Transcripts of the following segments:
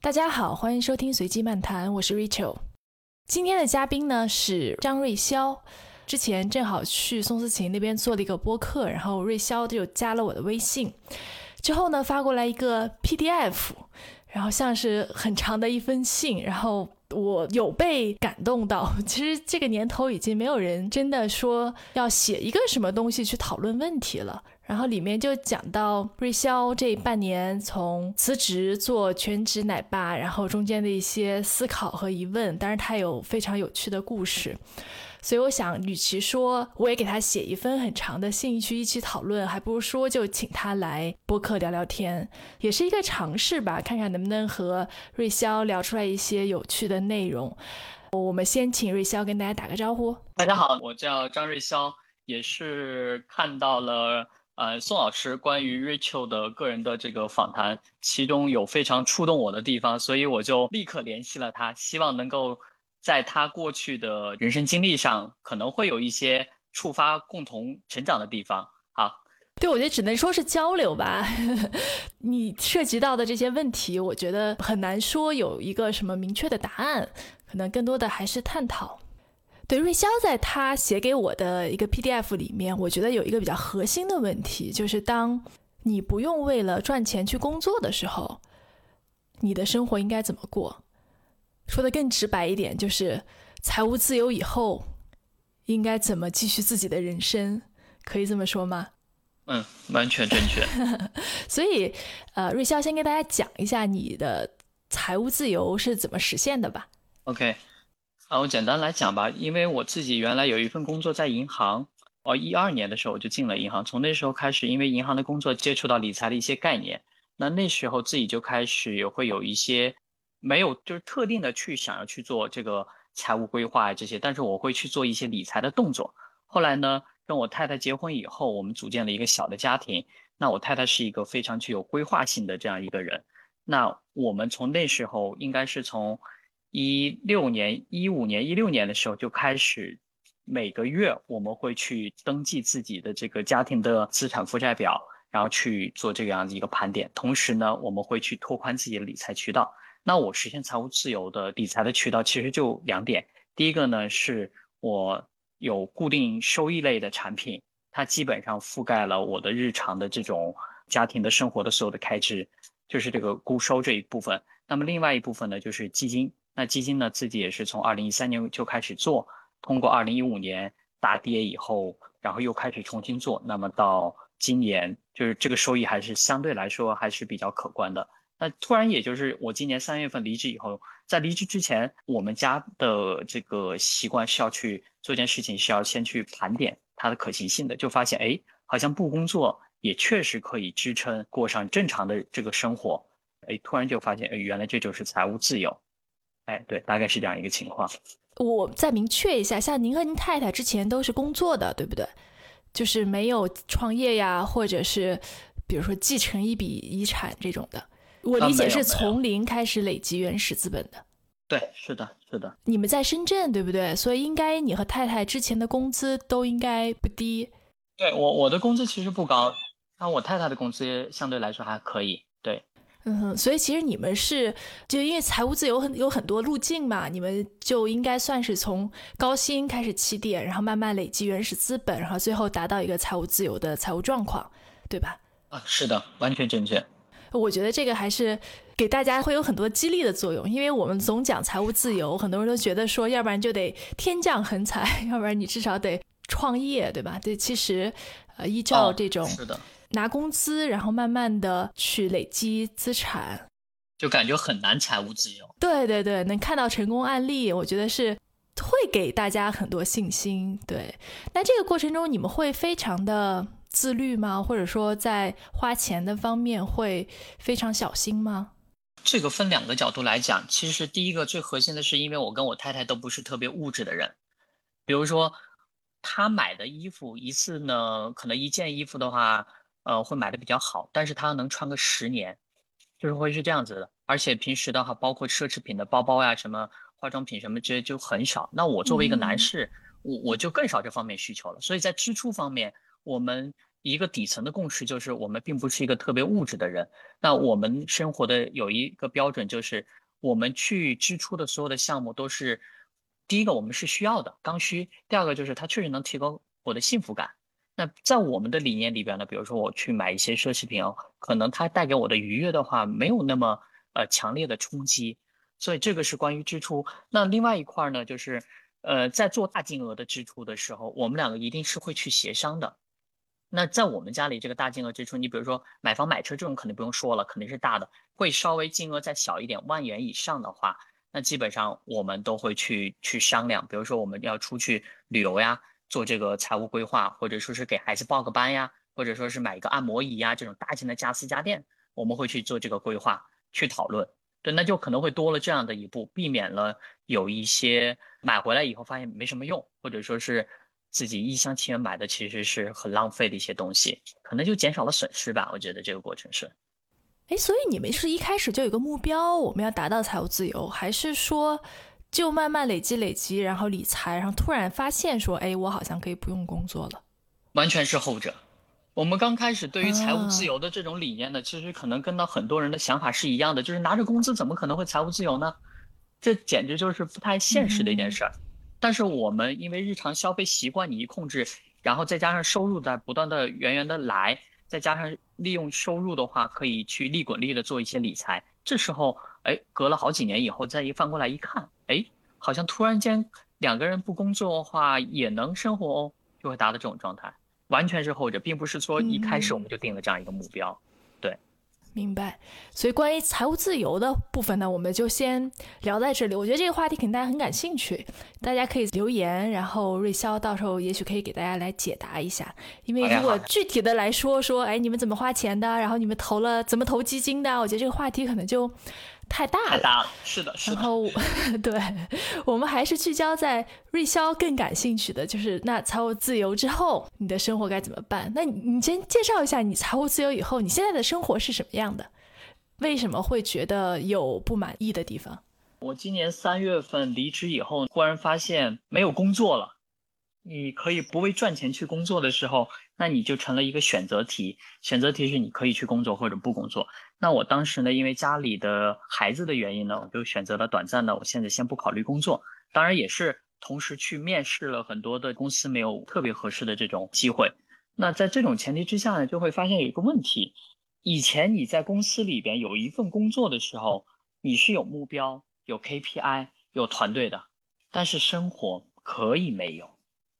大家好，欢迎收听随机漫谈，我是 Rachel。今天的嘉宾呢是张瑞潇，之前正好去宋思琴那边做了一个播客，然后瑞潇就加了我的微信，之后呢发过来一个 PDF，然后像是很长的一封信，然后我有被感动到。其实这个年头已经没有人真的说要写一个什么东西去讨论问题了。然后里面就讲到瑞潇这半年从辞职做全职奶爸，然后中间的一些思考和疑问，当然他有非常有趣的故事，所以我想，与其说我也给他写一封很长的信去一起讨论，还不如说就请他来播客聊聊天，也是一个尝试吧，看看能不能和瑞潇聊出来一些有趣的内容。我们先请瑞潇跟大家打个招呼。大家好，我叫张瑞潇，也是看到了。呃，宋老师关于 Rachel 的个人的这个访谈，其中有非常触动我的地方，所以我就立刻联系了他，希望能够在他过去的人生经历上，可能会有一些触发共同成长的地方。好，对，我觉得只能说是交流吧。你涉及到的这些问题，我觉得很难说有一个什么明确的答案，可能更多的还是探讨。对瑞潇在他写给我的一个 PDF 里面，我觉得有一个比较核心的问题，就是当你不用为了赚钱去工作的时候，你的生活应该怎么过？说的更直白一点，就是财务自由以后应该怎么继续自己的人生？可以这么说吗？嗯，完全正确。所以，呃，瑞潇先跟大家讲一下你的财务自由是怎么实现的吧。OK。啊，我简单来讲吧，因为我自己原来有一份工作在银行，哦，一二年的时候我就进了银行，从那时候开始，因为银行的工作接触到理财的一些概念，那那时候自己就开始也会有一些没有就是特定的去想要去做这个财务规划这些，但是我会去做一些理财的动作。后来呢，跟我太太结婚以后，我们组建了一个小的家庭，那我太太是一个非常具有规划性的这样一个人，那我们从那时候应该是从。一六年、一五年、一六年的时候就开始，每个月我们会去登记自己的这个家庭的资产负债表，然后去做这个样子一个盘点。同时呢，我们会去拓宽自己的理财渠道。那我实现财务自由的理财的渠道其实就两点。第一个呢，是我有固定收益类的产品，它基本上覆盖了我的日常的这种家庭的生活的所有的开支，就是这个固收这一部分。那么另外一部分呢，就是基金。那基金呢，自己也是从二零一三年就开始做，通过二零一五年大跌以后，然后又开始重新做，那么到今年就是这个收益还是相对来说还是比较可观的。那突然也就是我今年三月份离职以后，在离职之前，我们家的这个习惯是要去做件事情，是要先去盘点它的可行性的，就发现哎，好像不工作也确实可以支撑过上正常的这个生活，哎，突然就发现哎，原来这就是财务自由。哎，对，大概是这样一个情况。我再明确一下，像您和您太太之前都是工作的，对不对？就是没有创业呀，或者是比如说继承一笔遗产这种的。我理解是从零开始累积原始资本的。对，是的，是的。你们在深圳，对不对？所以应该你和太太之前的工资都应该不低。对我，我的工资其实不高，那我太太的工资相对来说还可以。对。嗯哼，所以其实你们是就因为财务自由很有很多路径嘛，你们就应该算是从高薪开始起点，然后慢慢累积原始资本，然后最后达到一个财务自由的财务状况，对吧？啊，是的，完全正确。我觉得这个还是给大家会有很多激励的作用，因为我们总讲财务自由，很多人都觉得说，要不然就得天降横财，要不然你至少得创业，对吧？对，其实呃，依照这种是的。拿工资，然后慢慢的去累积资产，就感觉很难财务自由。对对对，能看到成功案例，我觉得是会给大家很多信心。对，那这个过程中你们会非常的自律吗？或者说在花钱的方面会非常小心吗？这个分两个角度来讲，其实第一个最核心的是，因为我跟我太太都不是特别物质的人，比如说她买的衣服一次呢，可能一件衣服的话。呃，会买的比较好，但是他能穿个十年，就是会是这样子的。而且平时的话，包括奢侈品的包包呀、什么化妆品什么这些就很少。那我作为一个男士，我我就更少这方面需求了。所以在支出方面，我们一个底层的共识就是，我们并不是一个特别物质的人。那我们生活的有一个标准就是，我们去支出的所有的项目都是，第一个我们是需要的刚需，第二个就是它确实能提高我的幸福感。那在我们的理念里边呢，比如说我去买一些奢侈品哦，可能它带给我的愉悦的话，没有那么呃强烈的冲击。所以这个是关于支出。那另外一块呢，就是呃在做大金额的支出的时候，我们两个一定是会去协商的。那在我们家里，这个大金额支出，你比如说买房买车这种，肯定不用说了，肯定是大的。会稍微金额再小一点，万元以上的话，那基本上我们都会去去商量。比如说我们要出去旅游呀，做这个财务规划，或者说是给孩子报个班呀，或者说是买一个按摩仪呀，这种大型的家私家电，我们会去做这个规划，去讨论。对，那就可能会多了这样的一步，避免了有一些买回来以后发现没什么用，或者说是。自己一厢情愿买的其实是很浪费的一些东西，可能就减少了损失吧。我觉得这个过程是，哎，所以你们是一开始就有个目标，我们要达到财务自由，还是说就慢慢累积累积，然后理财，然后突然发现说，哎，我好像可以不用工作了？完全是后者。我们刚开始对于财务自由的这种理念呢，其实可能跟到很多人的想法是一样的，就是拿着工资怎么可能会财务自由呢？这简直就是不太现实的一件事儿。但是我们因为日常消费习惯你一控制，然后再加上收入在不断的源源的来，再加上利用收入的话，可以去利滚利的做一些理财。这时候，哎，隔了好几年以后，再一翻过来一看，哎，好像突然间两个人不工作的话也能生活哦，就会达到这种状态。完全是后者，并不是说一开始我们就定了这样一个目标。明白，所以关于财务自由的部分呢，我们就先聊在这里。我觉得这个话题肯定大家很感兴趣，大家可以留言，然后瑞潇到时候也许可以给大家来解答一下。因为如果具体的来说说，哎，你们怎么花钱的，然后你们投了怎么投基金的，我觉得这个话题可能就。太大了，太大了，是的，是的。然后，对，我们还是聚焦在瑞潇更感兴趣的就是，那财务自由之后，你的生活该怎么办？那你你先介绍一下，你财务自由以后，你现在的生活是什么样的？为什么会觉得有不满意的地方？我今年三月份离职以后，忽然发现没有工作了。你可以不为赚钱去工作的时候，那你就成了一个选择题。选择题是你可以去工作或者不工作。那我当时呢，因为家里的孩子的原因呢，我就选择了短暂的，我现在先不考虑工作。当然也是同时去面试了很多的公司，没有特别合适的这种机会。那在这种前提之下呢，就会发现有一个问题：以前你在公司里边有一份工作的时候，你是有目标、有 KPI、有团队的，但是生活可以没有。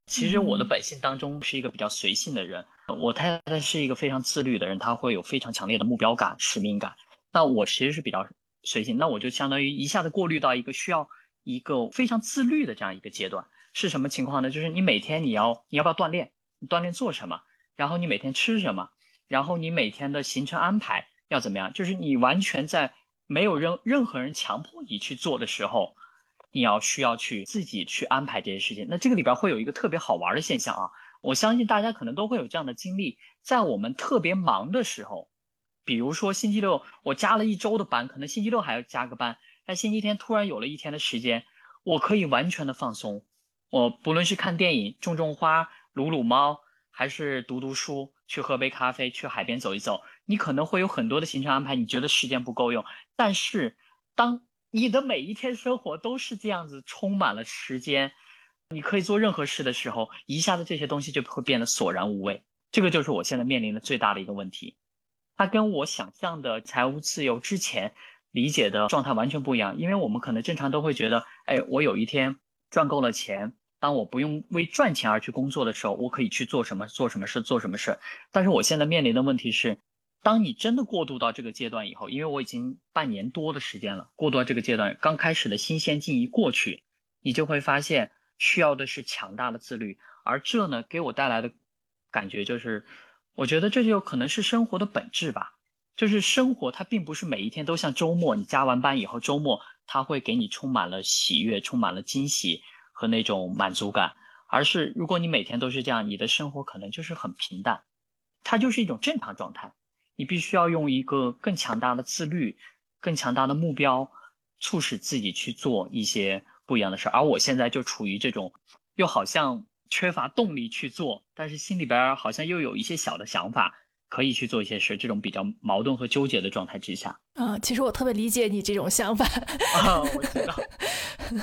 其实我的本性当中是一个比较随性的人，我太太是一个非常自律的人，她会有非常强烈的目标感、使命感。那我其实是比较随性，那我就相当于一下子过滤到一个需要一个非常自律的这样一个阶段。是什么情况呢？就是你每天你要你要不要锻炼？你锻炼做什么？然后你每天吃什么？然后你每天的行程安排要怎么样？就是你完全在没有任任何人强迫你去做的时候。你要需要去自己去安排这些事情，那这个里边会有一个特别好玩的现象啊！我相信大家可能都会有这样的经历，在我们特别忙的时候，比如说星期六我加了一周的班，可能星期六还要加个班，但星期天突然有了一天的时间，我可以完全的放松。我不论是看电影、种种花、撸撸猫，还是读读书、去喝杯咖啡、去海边走一走，你可能会有很多的行程安排，你觉得时间不够用，但是当。你的每一天生活都是这样子，充满了时间，你可以做任何事的时候，一下子这些东西就会变得索然无味。这个就是我现在面临的最大的一个问题，它跟我想象的财务自由之前理解的状态完全不一样。因为我们可能正常都会觉得，哎，我有一天赚够了钱，当我不用为赚钱而去工作的时候，我可以去做什么，做什么事，做什么事。但是我现在面临的问题是。当你真的过渡到这个阶段以后，因为我已经半年多的时间了，过渡到这个阶段，刚开始的新鲜劲一过去，你就会发现需要的是强大的自律，而这呢给我带来的感觉就是，我觉得这就可能是生活的本质吧，就是生活它并不是每一天都像周末，你加完班以后周末它会给你充满了喜悦，充满了惊喜和那种满足感，而是如果你每天都是这样，你的生活可能就是很平淡，它就是一种正常状态。你必须要用一个更强大的自律、更强大的目标，促使自己去做一些不一样的事儿。而我现在就处于这种，又好像缺乏动力去做，但是心里边好像又有一些小的想法可以去做一些事，这种比较矛盾和纠结的状态之下。啊，其实我特别理解你这种想法。啊，我知道。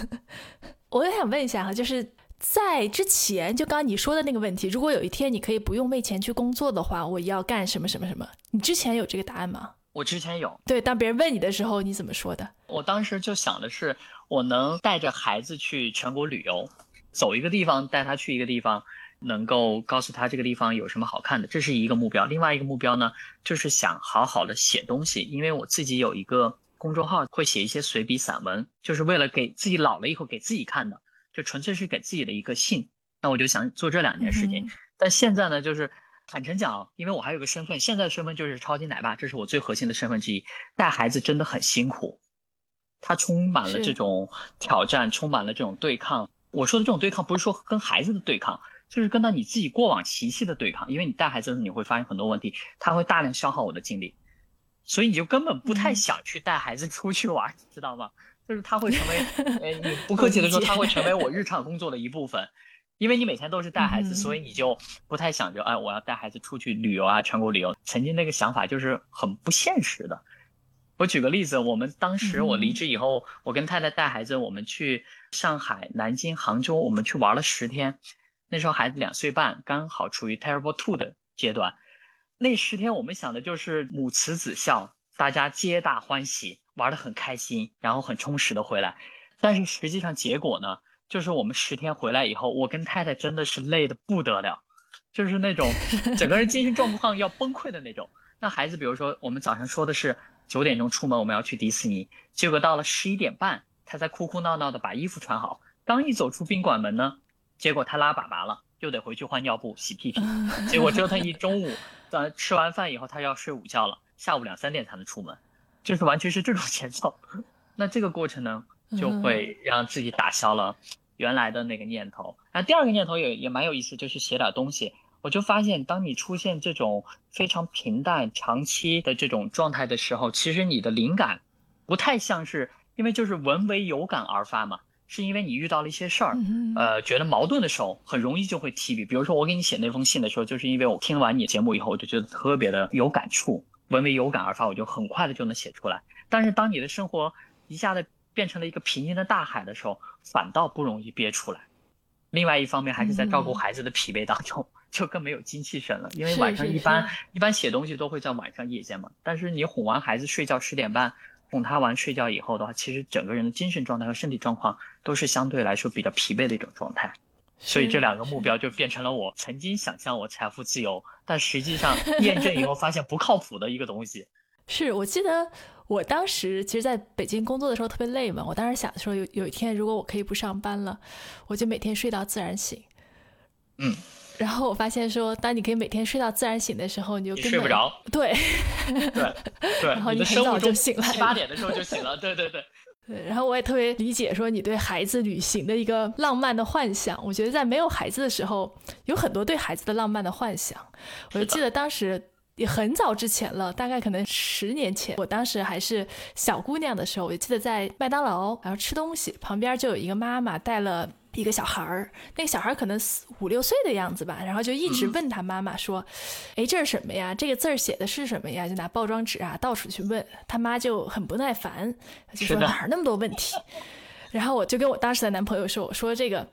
我也想问一下哈，就是在之前，就刚刚你说的那个问题，如果有一天你可以不用为钱去工作的话，我要干什么什么什么？你之前有这个答案吗？我之前有。对，当别人问你的时候，你怎么说的？我当时就想的是，我能带着孩子去全国旅游，走一个地方带他去一个地方，能够告诉他这个地方有什么好看的，这是一个目标。另外一个目标呢，就是想好好的写东西，因为我自己有一个。公众号会写一些随笔散文，就是为了给自己老了以后给自己看的，就纯粹是给自己的一个信。那我就想做这两件事情。但现在呢，就是坦诚讲，因为我还有个身份，现在的身份就是超级奶爸，这是我最核心的身份之一。带孩子真的很辛苦，他充满了这种挑战，充满了这种对抗。我说的这种对抗，不是说跟孩子的对抗，就是跟到你自己过往习气的对抗。因为你带孩子的时候，你会发现很多问题，他会大量消耗我的精力。所以你就根本不太想去带孩子出去玩，知道吗？就是他会成为，呃，你不客气的说，他会成为我日常工作的一部分，因为你每天都是带孩子，所以你就不太想着，哎，我要带孩子出去旅游啊，全国旅游。曾经那个想法就是很不现实的。我举个例子，我们当时我离职以后，我跟太太带孩子，我们去上海、南京、杭州，我们去玩了十天。那时候孩子两岁半，刚好处于 terrible two 的阶段。那十天我们想的就是母慈子孝，大家皆大欢喜，玩的很开心，然后很充实的回来。但是实际上结果呢，就是我们十天回来以后，我跟太太真的是累的不得了，就是那种 整个人精神状况要崩溃的那种。那孩子，比如说我们早上说的是九点钟出门，我们要去迪士尼，结果到了十一点半，他才哭哭闹闹的把衣服穿好，刚一走出宾馆门呢，结果他拉粑粑了，又得回去换尿布、洗屁屁，结果折腾一中午。呃，吃完饭以后，他要睡午觉了，下午两三点才能出门，就是完全是这种节奏。那这个过程呢，就会让自己打消了原来的那个念头。那第二个念头也也蛮有意思，就是写点东西。我就发现，当你出现这种非常平淡、长期的这种状态的时候，其实你的灵感不太像是，因为就是文为有感而发嘛。是因为你遇到了一些事儿，呃，觉得矛盾的时候，很容易就会提笔。比如说我给你写那封信的时候，就是因为我听完你节目以后，我就觉得特别的有感触，文为有感而发，我就很快的就能写出来。但是当你的生活一下子变成了一个平静的大海的时候，反倒不容易憋出来。另外一方面，还是在照顾孩子的疲惫当中，就更没有精气神了。因为晚上一般一般写东西都会在晚上夜间嘛，但是你哄完孩子睡觉十点半。哄他完睡觉以后的话，其实整个人的精神状态和身体状况都是相对来说比较疲惫的一种状态，所以这两个目标就变成了我曾经想象我财富自由，但实际上验证以后发现不靠谱的一个东西。是我记得我当时其实在北京工作的时候特别累嘛，我当时想说有有一天如果我可以不上班了，我就每天睡到自然醒。嗯。然后我发现说，当你可以每天睡到自然醒的时候，你就睡不着。对，对对。然后你很早就醒了，七八点的时候就醒了。对对对。对，然后我也特别理解说你对孩子旅行的一个浪漫的幻想。我觉得在没有孩子的时候，有很多对孩子的浪漫的幻想。我就记得当时也很早之前了，大概可能十年前，我当时还是小姑娘的时候，我就记得在麦当劳，然后吃东西，旁边就有一个妈妈带了。一个小孩儿，那个小孩儿可能四五六岁的样子吧，然后就一直问他妈妈说：“哎，这是什么呀？这个字儿写的是什么呀？”就拿包装纸啊到处去问，他妈就很不耐烦，就说哪儿那么多问题。然后我就跟我当时的男朋友说：“我说这个。”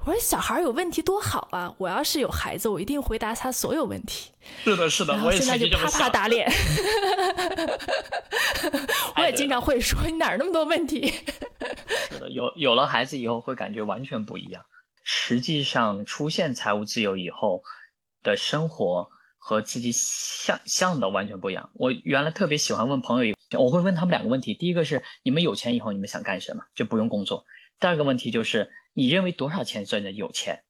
我说小孩有问题多好啊！我要是有孩子，我一定回答他所有问题。是的，是的，我也现在就啪啪打脸。我也经常会说你哪儿那么多问题。是的，有有了孩子以后会感觉完全不一样。实际上出现财务自由以后的生活和自己想象的完全不一样。我原来特别喜欢问朋友，我会问他们两个问题：第一个是你们有钱以后你们想干什么？就不用工作。第二个问题就是。你认为多少钱算的有钱？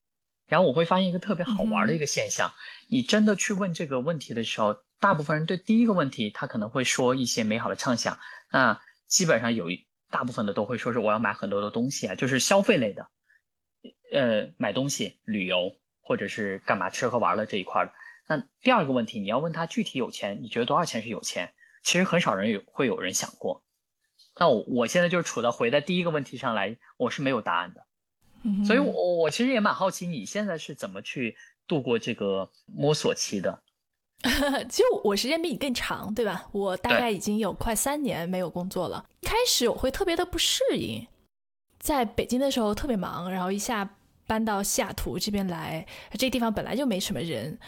然后我会发现一个特别好玩的一个现象：你真的去问这个问题的时候，大部分人对第一个问题他可能会说一些美好的畅想，那基本上有一大部分的都会说是我要买很多的东西啊，就是消费类的，呃，买东西、旅游或者是干嘛吃喝玩乐这一块的。那第二个问题，你要问他具体有钱，你觉得多少钱是有钱？其实很少人有会有人想过。那我我现在就处到回在第一个问题上来，我是没有答案的。所以我我其实也蛮好奇你现在是怎么去度过这个摸索期的。其实我时间比你更长，对吧？我大概已经有快三年没有工作了。开始我会特别的不适应，在北京的时候特别忙，然后一下搬到西雅图这边来，这个地方本来就没什么人，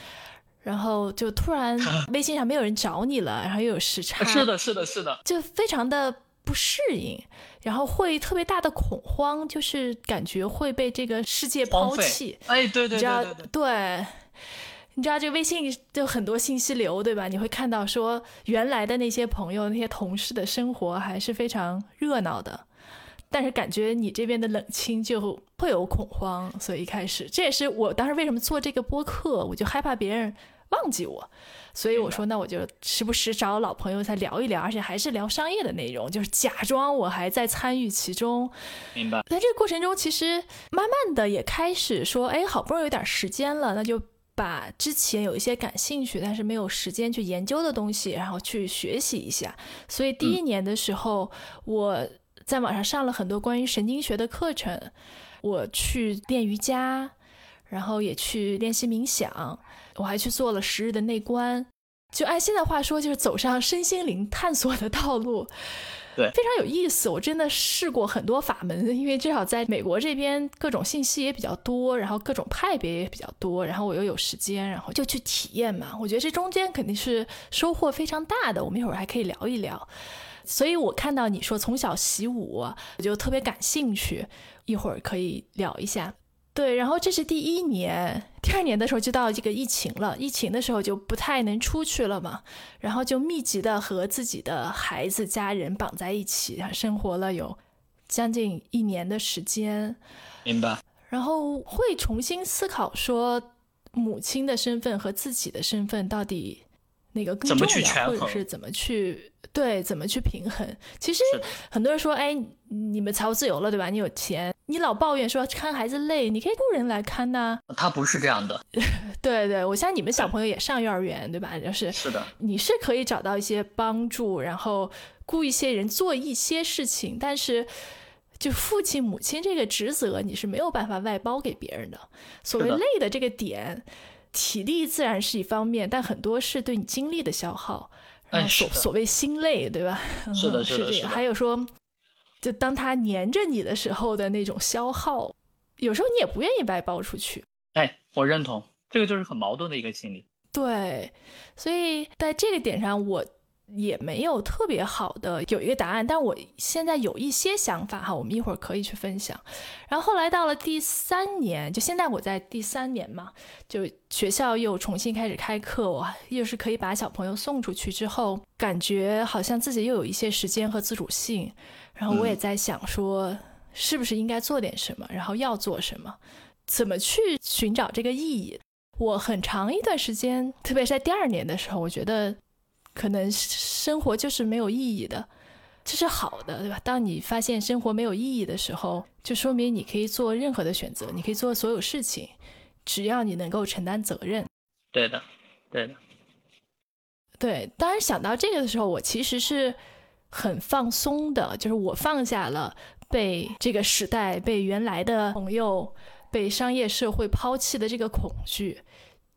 然后就突然 微信上没有人找你了，然后又有时差，是的，是的，是的，就非常的不适应，然后会特别大的恐慌，就是感觉会被这个世界抛弃。哎，对对对对对。你知道这个微信就很多信息流，对吧？你会看到说原来的那些朋友、那些同事的生活还是非常热闹的，但是感觉你这边的冷清就会有恐慌。所以一开始，这也是我当时为什么做这个播客，我就害怕别人忘记我，所以我说那我就时不时找老朋友再聊一聊，而且还是聊商业的内容，就是假装我还在参与其中。明白。在这个过程中，其实慢慢的也开始说，哎，好不容易有点时间了，那就。把之前有一些感兴趣但是没有时间去研究的东西，然后去学习一下。所以第一年的时候，我在网上上了很多关于神经学的课程，我去练瑜伽，然后也去练习冥想，我还去做了十日的内观。就按现在话说，就是走上身心灵探索的道路。对，非常有意思。我真的试过很多法门，因为至少在美国这边，各种信息也比较多，然后各种派别也比较多，然后我又有时间，然后就去体验嘛。我觉得这中间肯定是收获非常大的。我们一会儿还可以聊一聊。所以我看到你说从小习武，我就特别感兴趣，一会儿可以聊一下。对，然后这是第一年，第二年的时候就到这个疫情了。疫情的时候就不太能出去了嘛，然后就密集的和自己的孩子、家人绑在一起，生活了有将近一年的时间。明白。然后会重新思考说，母亲的身份和自己的身份到底哪个更重要，或者是怎么去对怎么去平衡？其实很多人说，哎，你们财务自由了，对吧？你有钱。你老抱怨说看孩子累，你可以雇人来看呐。他不是这样的。对对，我像你们小朋友也上幼儿园，对吧？就是是的，你是可以找到一些帮助，然后雇一些人做一些事情，但是就父亲母亲这个职责，你是没有办法外包给别人的。所谓累的这个点，体力自然是一方面，但很多是对你精力的消耗。哎，所所谓心累，对吧？是的，是的，还有说。就当他黏着你的时候的那种消耗，有时候你也不愿意外包出去。哎，我认同，这个就是很矛盾的一个心理。对，所以在这个点上，我也没有特别好的有一个答案，但我现在有一些想法哈，我们一会儿可以去分享。然后后来到了第三年，就现在我在第三年嘛，就学校又重新开始开课，我又是可以把小朋友送出去之后，感觉好像自己又有一些时间和自主性。然后我也在想说，是不是应该做点什么，然后要做什么，怎么去寻找这个意义？我很长一段时间，特别是在第二年的时候，我觉得可能生活就是没有意义的，这是好的，对吧？当你发现生活没有意义的时候，就说明你可以做任何的选择，你可以做所有事情，只要你能够承担责任。对的，对的，对。当然想到这个的时候，我其实是。很放松的，就是我放下了被这个时代、被原来的朋友、被商业社会抛弃的这个恐惧。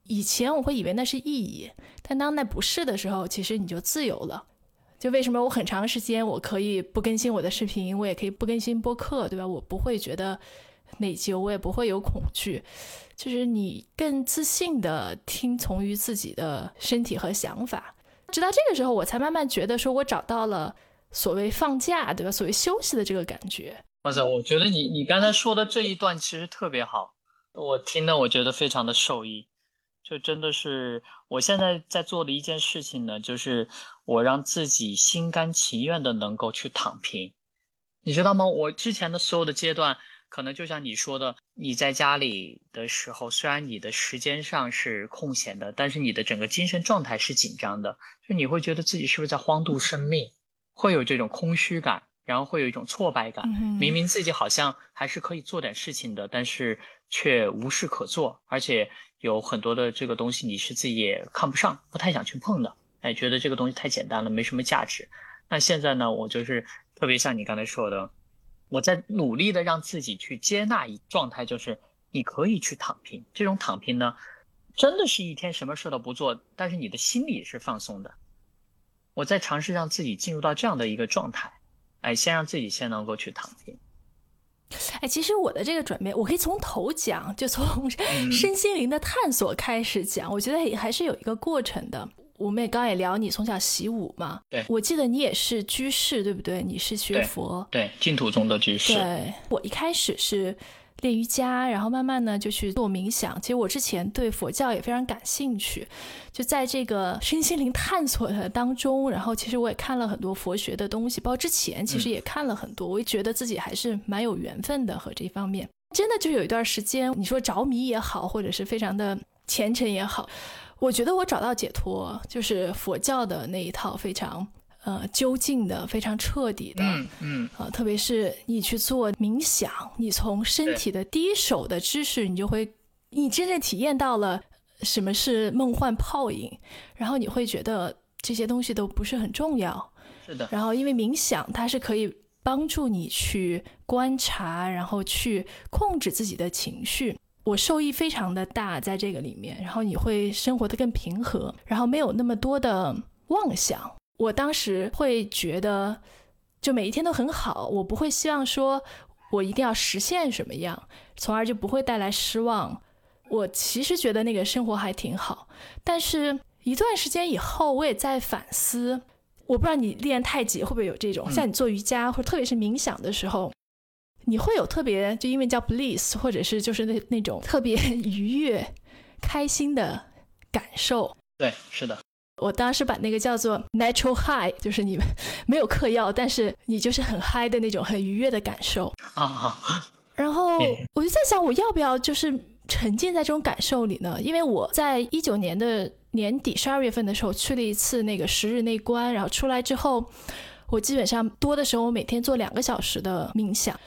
以前我会以为那是意义，但当那不是的时候，其实你就自由了。就为什么我很长时间我可以不更新我的视频，我也可以不更新播客，对吧？我不会觉得内疚，我也不会有恐惧，就是你更自信的听从于自己的身体和想法。直到这个时候，我才慢慢觉得，说我找到了所谓放假，对吧？所谓休息的这个感觉。哇塞，我觉得你你刚才说的这一段其实特别好，我听的我觉得非常的受益。就真的是我现在在做的一件事情呢，就是我让自己心甘情愿的能够去躺平，你知道吗？我之前的所有的阶段。可能就像你说的，你在家里的时候，虽然你的时间上是空闲的，但是你的整个精神状态是紧张的，就你会觉得自己是不是在荒度生命，会有这种空虚感，然后会有一种挫败感。明明自己好像还是可以做点事情的，但是却无事可做，而且有很多的这个东西你是自己也看不上，不太想去碰的。哎，觉得这个东西太简单了，没什么价值。那现在呢，我就是特别像你刚才说的。我在努力的让自己去接纳一状态，就是你可以去躺平。这种躺平呢，真的是一天什么事都不做，但是你的心里是放松的。我在尝试让自己进入到这样的一个状态，哎，先让自己先能够去躺平。哎，其实我的这个转变，我可以从头讲，就从 身心灵的探索开始讲。我觉得也还是有一个过程的。我们也刚也聊你从小习武嘛，对，我记得你也是居士，对不对？你是学佛，对，净土宗的居士。对，我一开始是练瑜伽，然后慢慢呢就去做冥想。其实我之前对佛教也非常感兴趣，就在这个身心灵探索的当中，然后其实我也看了很多佛学的东西，包括之前其实也看了很多，我也觉得自己还是蛮有缘分的和这方面。真的就有一段时间，你说着迷也好，或者是非常的虔诚也好。我觉得我找到解脱，就是佛教的那一套非常呃究竟的、非常彻底的，嗯嗯啊，特别是你去做冥想，你从身体的第一手的知识，你就会，你真正体验到了什么是梦幻泡影，然后你会觉得这些东西都不是很重要，是的。然后因为冥想，它是可以帮助你去观察，然后去控制自己的情绪。我受益非常的大，在这个里面，然后你会生活的更平和，然后没有那么多的妄想。我当时会觉得，就每一天都很好，我不会希望说我一定要实现什么样，从而就不会带来失望。我其实觉得那个生活还挺好，但是一段时间以后，我也在反思。我不知道你练太极会不会有这种，像你做瑜伽或者特别是冥想的时候。你会有特别就因为叫 bliss，或者是就是那那种特别 愉悦、开心的感受。对，是的。我当时把那个叫做 natural high，就是你们 没有嗑药，但是你就是很嗨的那种很愉悦的感受。啊。然后我就在想，我要不要就是沉浸在这种感受里呢？因为我在一九年的年底十二月份的时候去了一次那个十日内观，然后出来之后，我基本上多的时候我每天做两个小时的冥想。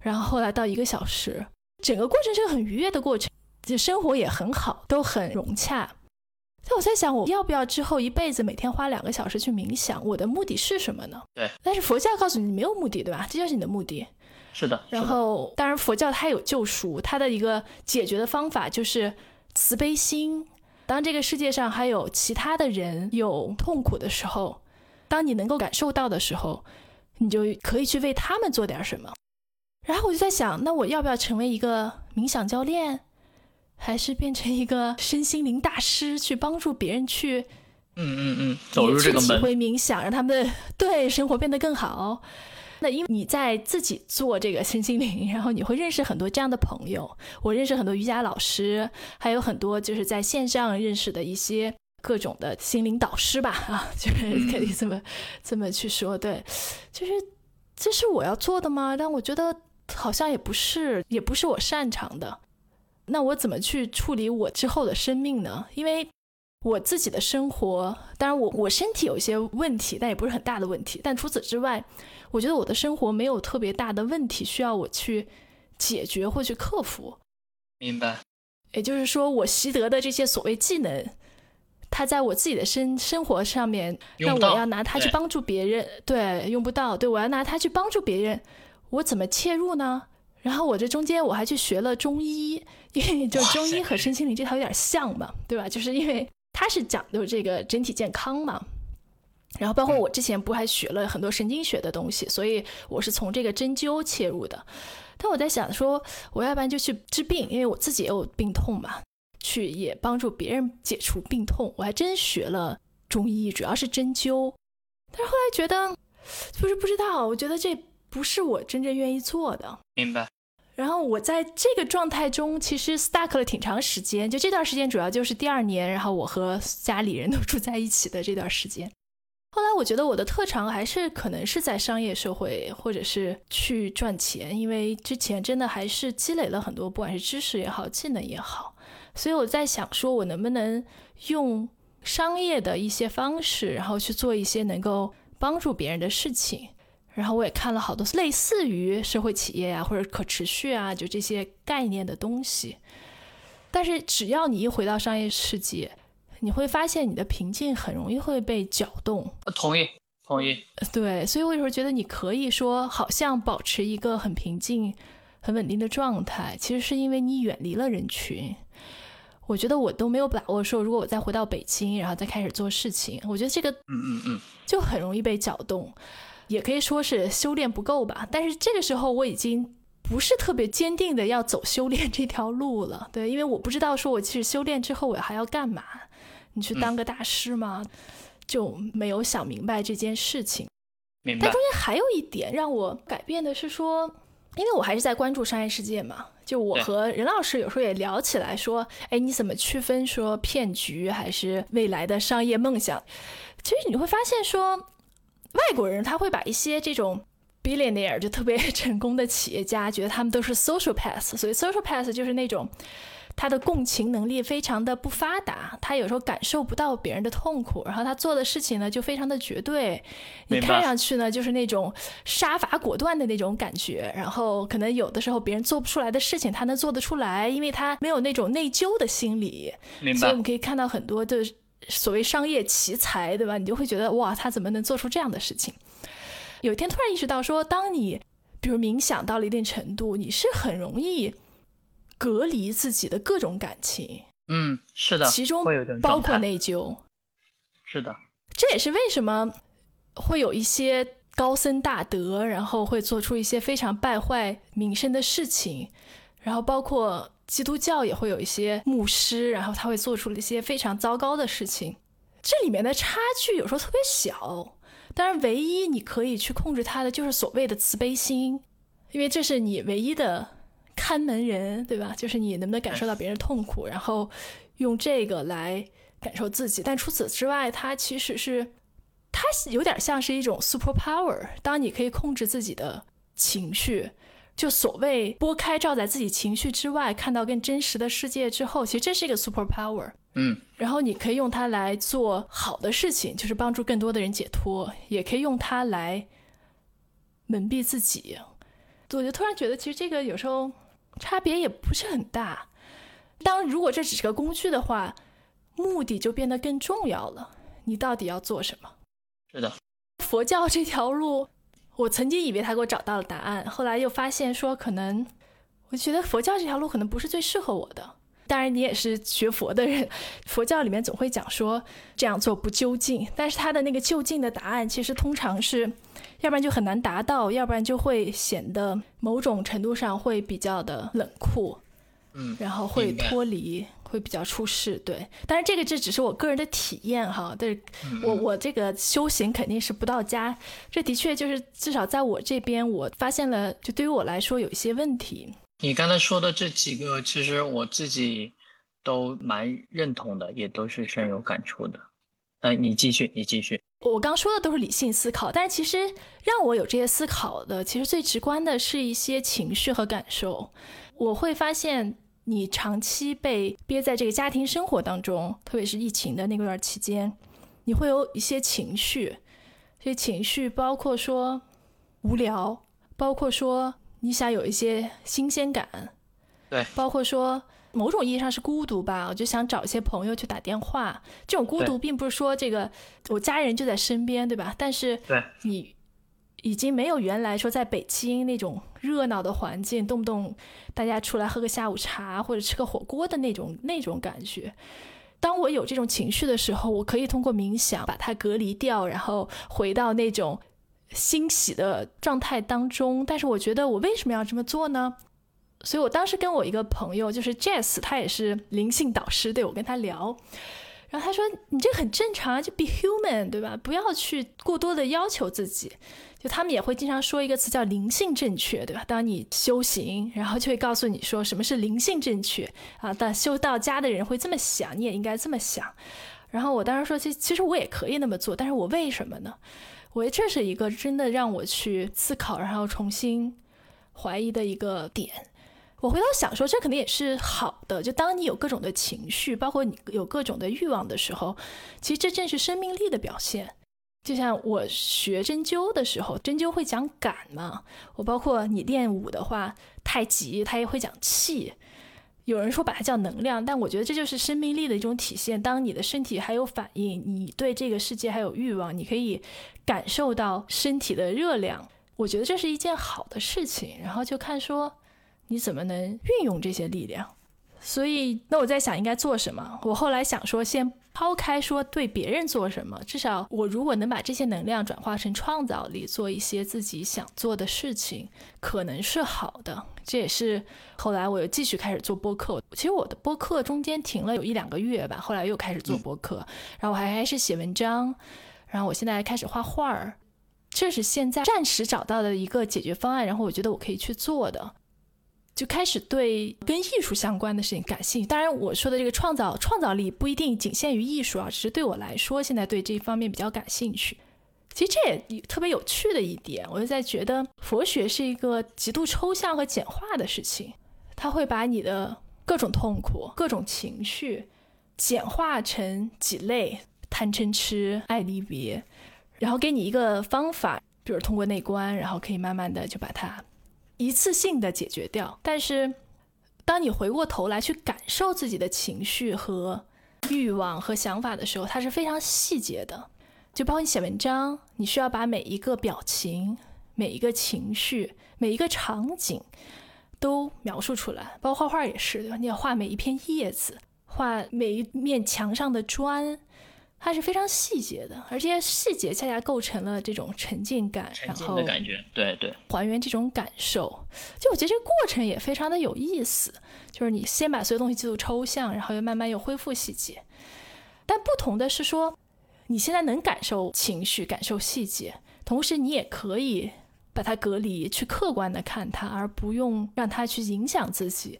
然后后来到一个小时，整个过程是个很愉悦的过程，就生活也很好，都很融洽。所以我在想，我要不要之后一辈子每天花两个小时去冥想？我的目的是什么呢？对。但是佛教告诉你没有目的，对吧？这就是你的目的。是的。然后，当然佛教它有救赎，它的一个解决的方法就是慈悲心。当这个世界上还有其他的人有痛苦的时候，当你能够感受到的时候，你就可以去为他们做点什么。然后我就在想，那我要不要成为一个冥想教练，还是变成一个身心灵大师，去帮助别人去，嗯嗯嗯，走入这个门，体会冥想，让他们对生活变得更好。那因为你在自己做这个身心灵，然后你会认识很多这样的朋友。我认识很多瑜伽老师，还有很多就是在线上认识的一些各种的心灵导师吧，啊，就是可以这么这么去说。对，就是这是我要做的吗？但我觉得。好像也不是，也不是我擅长的。那我怎么去处理我之后的生命呢？因为我自己的生活，当然我我身体有一些问题，但也不是很大的问题。但除此之外，我觉得我的生活没有特别大的问题需要我去解决或去克服。明白。也就是说，我习得的这些所谓技能，它在我自己的生生活上面，那我要拿它去帮助别人，对，用不到。对我要拿它去帮助别人。我怎么切入呢？然后我这中间我还去学了中医，因为就中医和身心灵这套有点像嘛，对吧？就是因为它是讲究这个整体健康嘛。然后包括我之前不还学了很多神经学的东西，所以我是从这个针灸切入的。但我在想说，我要不然就去治病，因为我自己也有病痛嘛，去也帮助别人解除病痛。我还真学了中医，主要是针灸。但是后来觉得，就是不知道，我觉得这。不是我真正愿意做的，明白。然后我在这个状态中，其实 stuck 了挺长时间。就这段时间，主要就是第二年，然后我和家里人都住在一起的这段时间。后来我觉得我的特长还是可能是在商业社会，或者是去赚钱，因为之前真的还是积累了很多，不管是知识也好，技能也好。所以我在想，说我能不能用商业的一些方式，然后去做一些能够帮助别人的事情。然后我也看了好多类似于社会企业啊，或者可持续啊，就这些概念的东西。但是只要你一回到商业世界，你会发现你的平静很容易会被搅动。同意，同意。对，所以我有时候觉得你可以说，好像保持一个很平静、很稳定的状态，其实是因为你远离了人群。我觉得我都没有把握说，如果我再回到北京，然后再开始做事情，我觉得这个，嗯嗯嗯，就很容易被搅动，也可以说是修炼不够吧。但是这个时候我已经不是特别坚定的要走修炼这条路了，对，因为我不知道说我其实修炼之后我还要干嘛。你去当个大师吗？就没有想明白这件事情。明白。但中间还有一点让我改变的是说，因为我还是在关注商业世界嘛。就我和任老师有时候也聊起来说，哎，你怎么区分说骗局还是未来的商业梦想？其实你会发现说，外国人他会把一些这种 billionaire 就特别 成功的企业家，觉得他们都是 social path。所以 social path 就是那种。他的共情能力非常的不发达，他有时候感受不到别人的痛苦，然后他做的事情呢就非常的绝对，你看上去呢就是那种杀伐果断的那种感觉，然后可能有的时候别人做不出来的事情他能做得出来，因为他没有那种内疚的心理，所以我们可以看到很多的所谓商业奇才，对吧？你就会觉得哇，他怎么能做出这样的事情？有一天突然意识到说，当你比如冥想到了一定程度，你是很容易。隔离自己的各种感情，嗯，是的，其中包括内疚，是的，这也是为什么会有一些高僧大德，然后会做出一些非常败坏名声的事情，然后包括基督教也会有一些牧师，然后他会做出了一些非常糟糕的事情，这里面的差距有时候特别小，当然唯一你可以去控制他的就是所谓的慈悲心，因为这是你唯一的。看门人，对吧？就是你能不能感受到别人痛苦，然后用这个来感受自己。但除此之外，它其实是它有点像是一种 super power。当你可以控制自己的情绪，就所谓拨开罩在自己情绪之外，看到更真实的世界之后，其实这是一个 super power。嗯，然后你可以用它来做好的事情，就是帮助更多的人解脱，也可以用它来蒙蔽自己。我就突然觉得，其实这个有时候。差别也不是很大。当如果这只是个工具的话，目的就变得更重要了。你到底要做什么？是的，佛教这条路，我曾经以为他给我找到了答案，后来又发现说，可能我觉得佛教这条路可能不是最适合我的。当然，你也是学佛的人，佛教里面总会讲说这样做不究竟，但是他的那个究竟的答案，其实通常是，要不然就很难达到，要不然就会显得某种程度上会比较的冷酷，嗯，然后会脱离，会比较出事。对，但是这个这只是我个人的体验哈，但是我我这个修行肯定是不到家，这的确就是至少在我这边，我发现了，就对于我来说有一些问题。你刚才说的这几个，其实我自己都蛮认同的，也都是深有感触的。哎，你继续，你继续。我刚说的都是理性思考，但是其实让我有这些思考的，其实最直观的是一些情绪和感受。我会发现，你长期被憋在这个家庭生活当中，特别是疫情的那段期间，你会有一些情绪。这些情绪包括说无聊，包括说。你想有一些新鲜感，对，包括说某种意义上是孤独吧，我就想找一些朋友去打电话。这种孤独并不是说这个我家人就在身边，对吧？但是你已经没有原来说在北京那种热闹的环境，动不动大家出来喝个下午茶或者吃个火锅的那种那种感觉。当我有这种情绪的时候，我可以通过冥想把它隔离掉，然后回到那种。欣喜的状态当中，但是我觉得我为什么要这么做呢？所以我当时跟我一个朋友，就是 Jess，他也是灵性导师，对我跟他聊，然后他说：“你这很正常啊，就 be human，对吧？不要去过多的要求自己。”就他们也会经常说一个词叫灵性正确，对吧？当你修行，然后就会告诉你说什么是灵性正确啊。但修到家的人会这么想，你也应该这么想。然后我当时说，其其实我也可以那么做，但是我为什么呢？我觉得这是一个真的让我去思考，然后重新怀疑的一个点。我回头想说，这肯定也是好的。就当你有各种的情绪，包括你有各种的欲望的时候，其实这正是生命力的表现。就像我学针灸的时候，针灸会讲感嘛。我包括你练武的话，太极它也会讲气。有人说把它叫能量，但我觉得这就是生命力的一种体现。当你的身体还有反应，你对这个世界还有欲望，你可以感受到身体的热量，我觉得这是一件好的事情。然后就看说你怎么能运用这些力量。所以，那我在想应该做什么？我后来想说，先抛开说对别人做什么，至少我如果能把这些能量转化成创造力，做一些自己想做的事情，可能是好的。这也是后来我又继续开始做播客。其实我的播客中间停了有一两个月吧，后来又开始做播客，然后我还开始写文章，然后我现在开始画画儿，这是现在暂时找到的一个解决方案。然后我觉得我可以去做的。就开始对跟艺术相关的事情感兴趣。当然，我说的这个创造创造力不一定仅限于艺术啊，只是对我来说，现在对这方面比较感兴趣。其实这也特别有趣的一点，我就在觉得佛学是一个极度抽象和简化的事情，它会把你的各种痛苦、各种情绪简化成几类：贪嗔痴、爱离别，然后给你一个方法，比如通过内观，然后可以慢慢的就把它。一次性的解决掉，但是当你回过头来去感受自己的情绪和欲望和想法的时候，它是非常细节的。就包括你写文章，你需要把每一个表情、每一个情绪、每一个场景都描述出来。包括画画也是，对吧？你要画每一片叶子，画每一面墙上的砖。它是非常细节的，而这些细节恰恰构成了这种沉浸感，然后的感觉，对对，还原这种感受。就我觉得这个过程也非常的有意思，就是你先把所有东西记录抽象，然后又慢慢又恢复细节。但不同的是说，你现在能感受情绪、感受细节，同时你也可以把它隔离，去客观的看它，而不用让它去影响自己，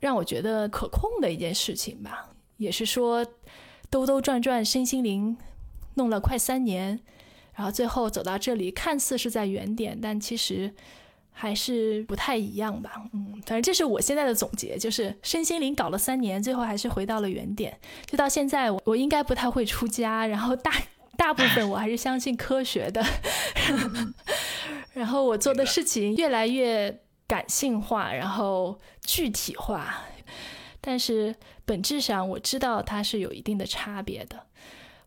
让我觉得可控的一件事情吧。也是说。兜兜转转，身心灵弄了快三年，然后最后走到这里，看似是在原点，但其实还是不太一样吧。嗯，反正这是我现在的总结，就是身心灵搞了三年，最后还是回到了原点。就到现在，我我应该不太会出家，然后大大部分我还是相信科学的，然后我做的事情越来越感性化，然后具体化。但是本质上我知道它是有一定的差别的，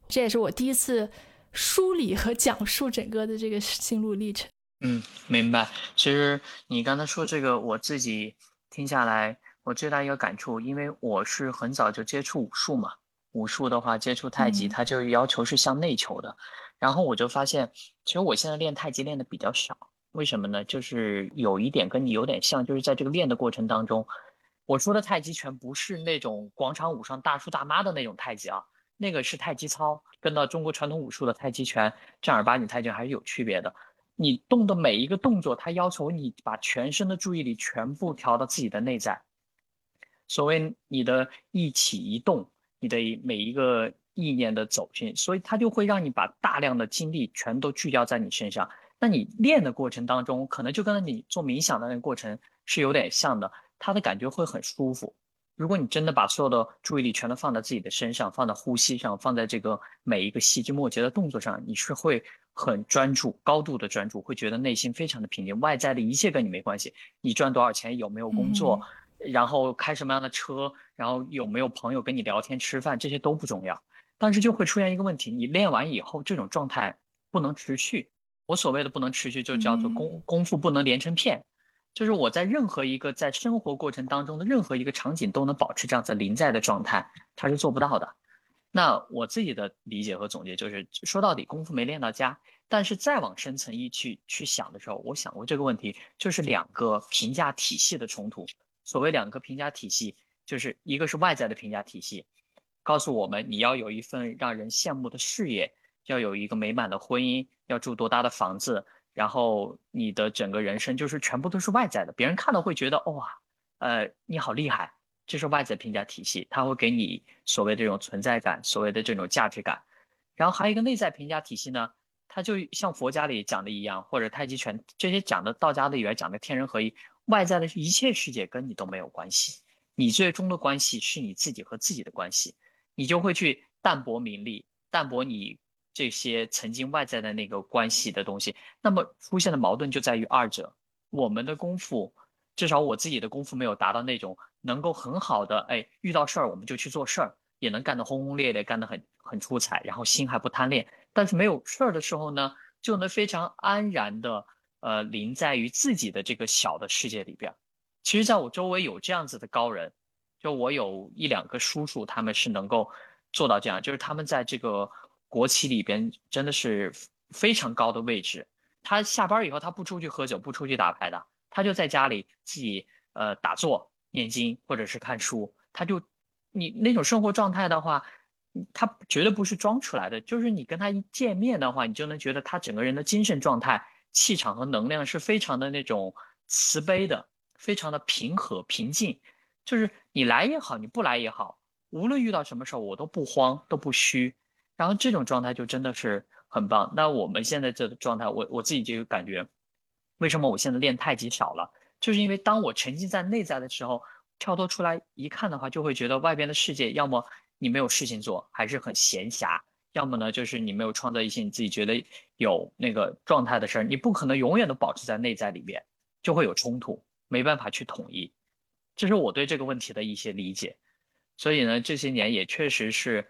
这也是我第一次梳理和讲述整个的这个心路历程。嗯，明白。其实你刚才说这个，我自己听下来，我最大一个感触，因为我是很早就接触武术嘛，武术的话接触太极，它就要求是向内求的。然后我就发现，其实我现在练太极练的比较少，为什么呢？就是有一点跟你有点像，就是在这个练的过程当中。我说的太极拳不是那种广场舞上大叔大妈的那种太极啊，那个是太极操，跟到中国传统武术的太极拳正儿八经太极拳还是有区别的。你动的每一个动作，它要求你把全身的注意力全部调到自己的内在。所谓你的一起一动，你的每一个意念的走进，所以它就会让你把大量的精力全都聚焦在你身上。那你练的过程当中，可能就跟你做冥想的那个过程是有点像的。他的感觉会很舒服。如果你真的把所有的注意力全都放在自己的身上，放在呼吸上，放在这个每一个细枝末节的动作上，你是会很专注、高度的专注，会觉得内心非常的平静。外在的一切跟你没关系，你赚多少钱，有没有工作，然后开什么样的车，然后有没有朋友跟你聊天吃饭，这些都不重要。但是就会出现一个问题：你练完以后，这种状态不能持续。我所谓的不能持续，就叫做功功夫不能连成片。就是我在任何一个在生活过程当中的任何一个场景都能保持这样子临在的状态，他是做不到的。那我自己的理解和总结就是，说到底功夫没练到家。但是再往深层一去去想的时候，我想过这个问题，就是两个评价体系的冲突。所谓两个评价体系，就是一个是外在的评价体系，告诉我们你要有一份让人羡慕的事业，要有一个美满的婚姻，要住多大的房子。然后你的整个人生就是全部都是外在的，别人看到会觉得哇，呃，你好厉害，这是外在评价体系，它会给你所谓这种存在感，所谓的这种价值感。然后还有一个内在评价体系呢，它就像佛家里讲的一样，或者太极拳这些讲的道家里边讲的天人合一，外在的一切世界跟你都没有关系，你最终的关系是你自己和自己的关系，你就会去淡泊名利，淡泊你。这些曾经外在的那个关系的东西，那么出现的矛盾就在于二者。我们的功夫至少我自己的功夫没有达到那种能够很好的，哎，遇到事儿我们就去做事儿，也能干得轰轰烈烈，干得很很出彩，然后心还不贪恋。但是没有事儿的时候呢，就能非常安然的，呃，临在于自己的这个小的世界里边。其实，在我周围有这样子的高人，就我有一两个叔叔，他们是能够做到这样，就是他们在这个国企里边真的是非常高的位置。他下班以后，他不出去喝酒，不出去打牌的，他就在家里自己呃打坐、念经或者是看书。他就你那种生活状态的话，他绝对不是装出来的。就是你跟他一见面的话，你就能觉得他整个人的精神状态、气场和能量是非常的那种慈悲的，非常的平和平静。就是你来也好，你不来也好，无论遇到什么事儿，我都不慌，都不虚。然后这种状态就真的是。很棒。那我们现在这个状态，我我自己就感觉，为什么我现在练太极少了？就是因为当我沉浸在内在的时候，跳脱出来一看的话，就会觉得外边的世界，要么你没有事情做，还是很闲暇；要么呢，就是你没有创造一些你自己觉得有那个状态的事儿。你不可能永远都保持在内在里面，就会有冲突，没办法去统一。这是我对这个问题的一些理解。所以呢，这些年也确实是，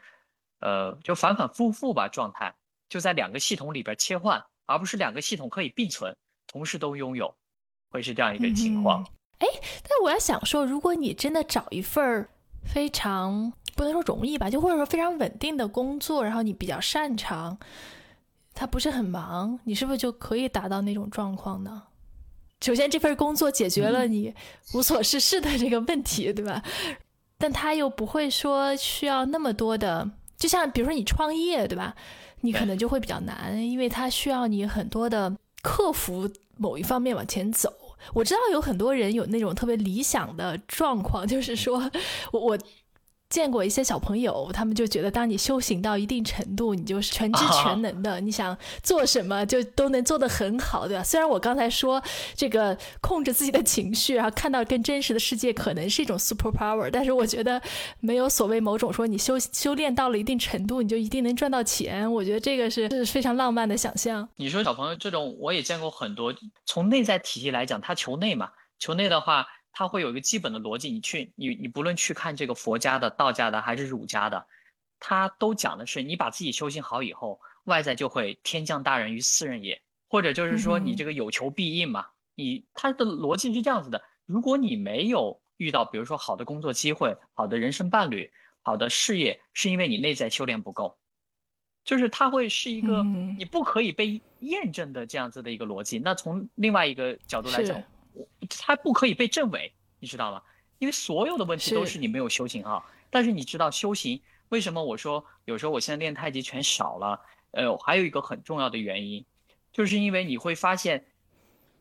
呃，就反反复复吧，状态。就在两个系统里边切换，而不是两个系统可以并存，同时都拥有，会是这样一个情况。哎，但我要想说，如果你真的找一份非常不能说容易吧，就或者说非常稳定的工作，然后你比较擅长，他不是很忙，你是不是就可以达到那种状况呢？首先，这份工作解决了你无所事事的这个问题，对吧？但他又不会说需要那么多的，就像比如说你创业，对吧？你可能就会比较难，因为它需要你很多的克服某一方面往前走。我知道有很多人有那种特别理想的状况，就是说我我。见过一些小朋友，他们就觉得，当你修行到一定程度，你就是全知全能的，你想做什么就都能做得很好，对吧？虽然我刚才说这个控制自己的情绪，然后看到更真实的世界，可能是一种 super power，但是我觉得没有所谓某种说你修修炼到了一定程度，你就一定能赚到钱。我觉得这个是是非常浪漫的想象。你说小朋友这种，我也见过很多。从内在体系来讲，他求内嘛，求内的话。它会有一个基本的逻辑，你去你你不论去看这个佛家的、道家的还是儒家的，它都讲的是你把自己修行好以后，外在就会天降大任于斯人也，或者就是说你这个有求必应嘛。你它的逻辑是这样子的：如果你没有遇到比如说好的工作机会、好的人生伴侣、好的事业，是因为你内在修炼不够，就是它会是一个你不可以被验证的这样子的一个逻辑。那从另外一个角度来讲。它不可以被证伪，你知道吗？因为所有的问题都是你没有修行啊。但是你知道修行为什么？我说有时候我现在练太极拳少了，呃，还有一个很重要的原因，就是因为你会发现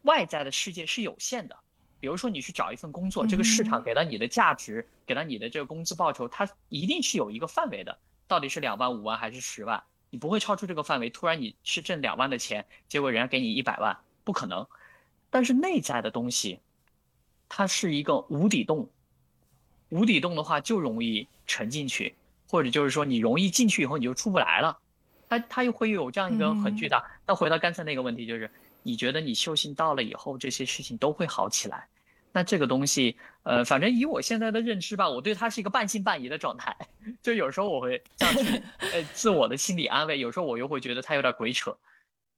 外在的世界是有限的。比如说你去找一份工作，这个市场给到你的价值，给到你的这个工资报酬，它一定是有一个范围的，到底是两万、五万还是十万？你不会超出这个范围。突然你是挣两万的钱，结果人家给你一百万，不可能。但是内在的东西，它是一个无底洞，无底洞的话就容易沉进去，或者就是说你容易进去以后你就出不来了，它它又会有这样一个很巨大。那回到刚才那个问题，就是你觉得你修行到了以后，这些事情都会好起来？那这个东西，呃，反正以我现在的认知吧，我对它是一个半信半疑的状态。就有时候我会这样去，呃，自我的心理安慰；有时候我又会觉得它有点鬼扯。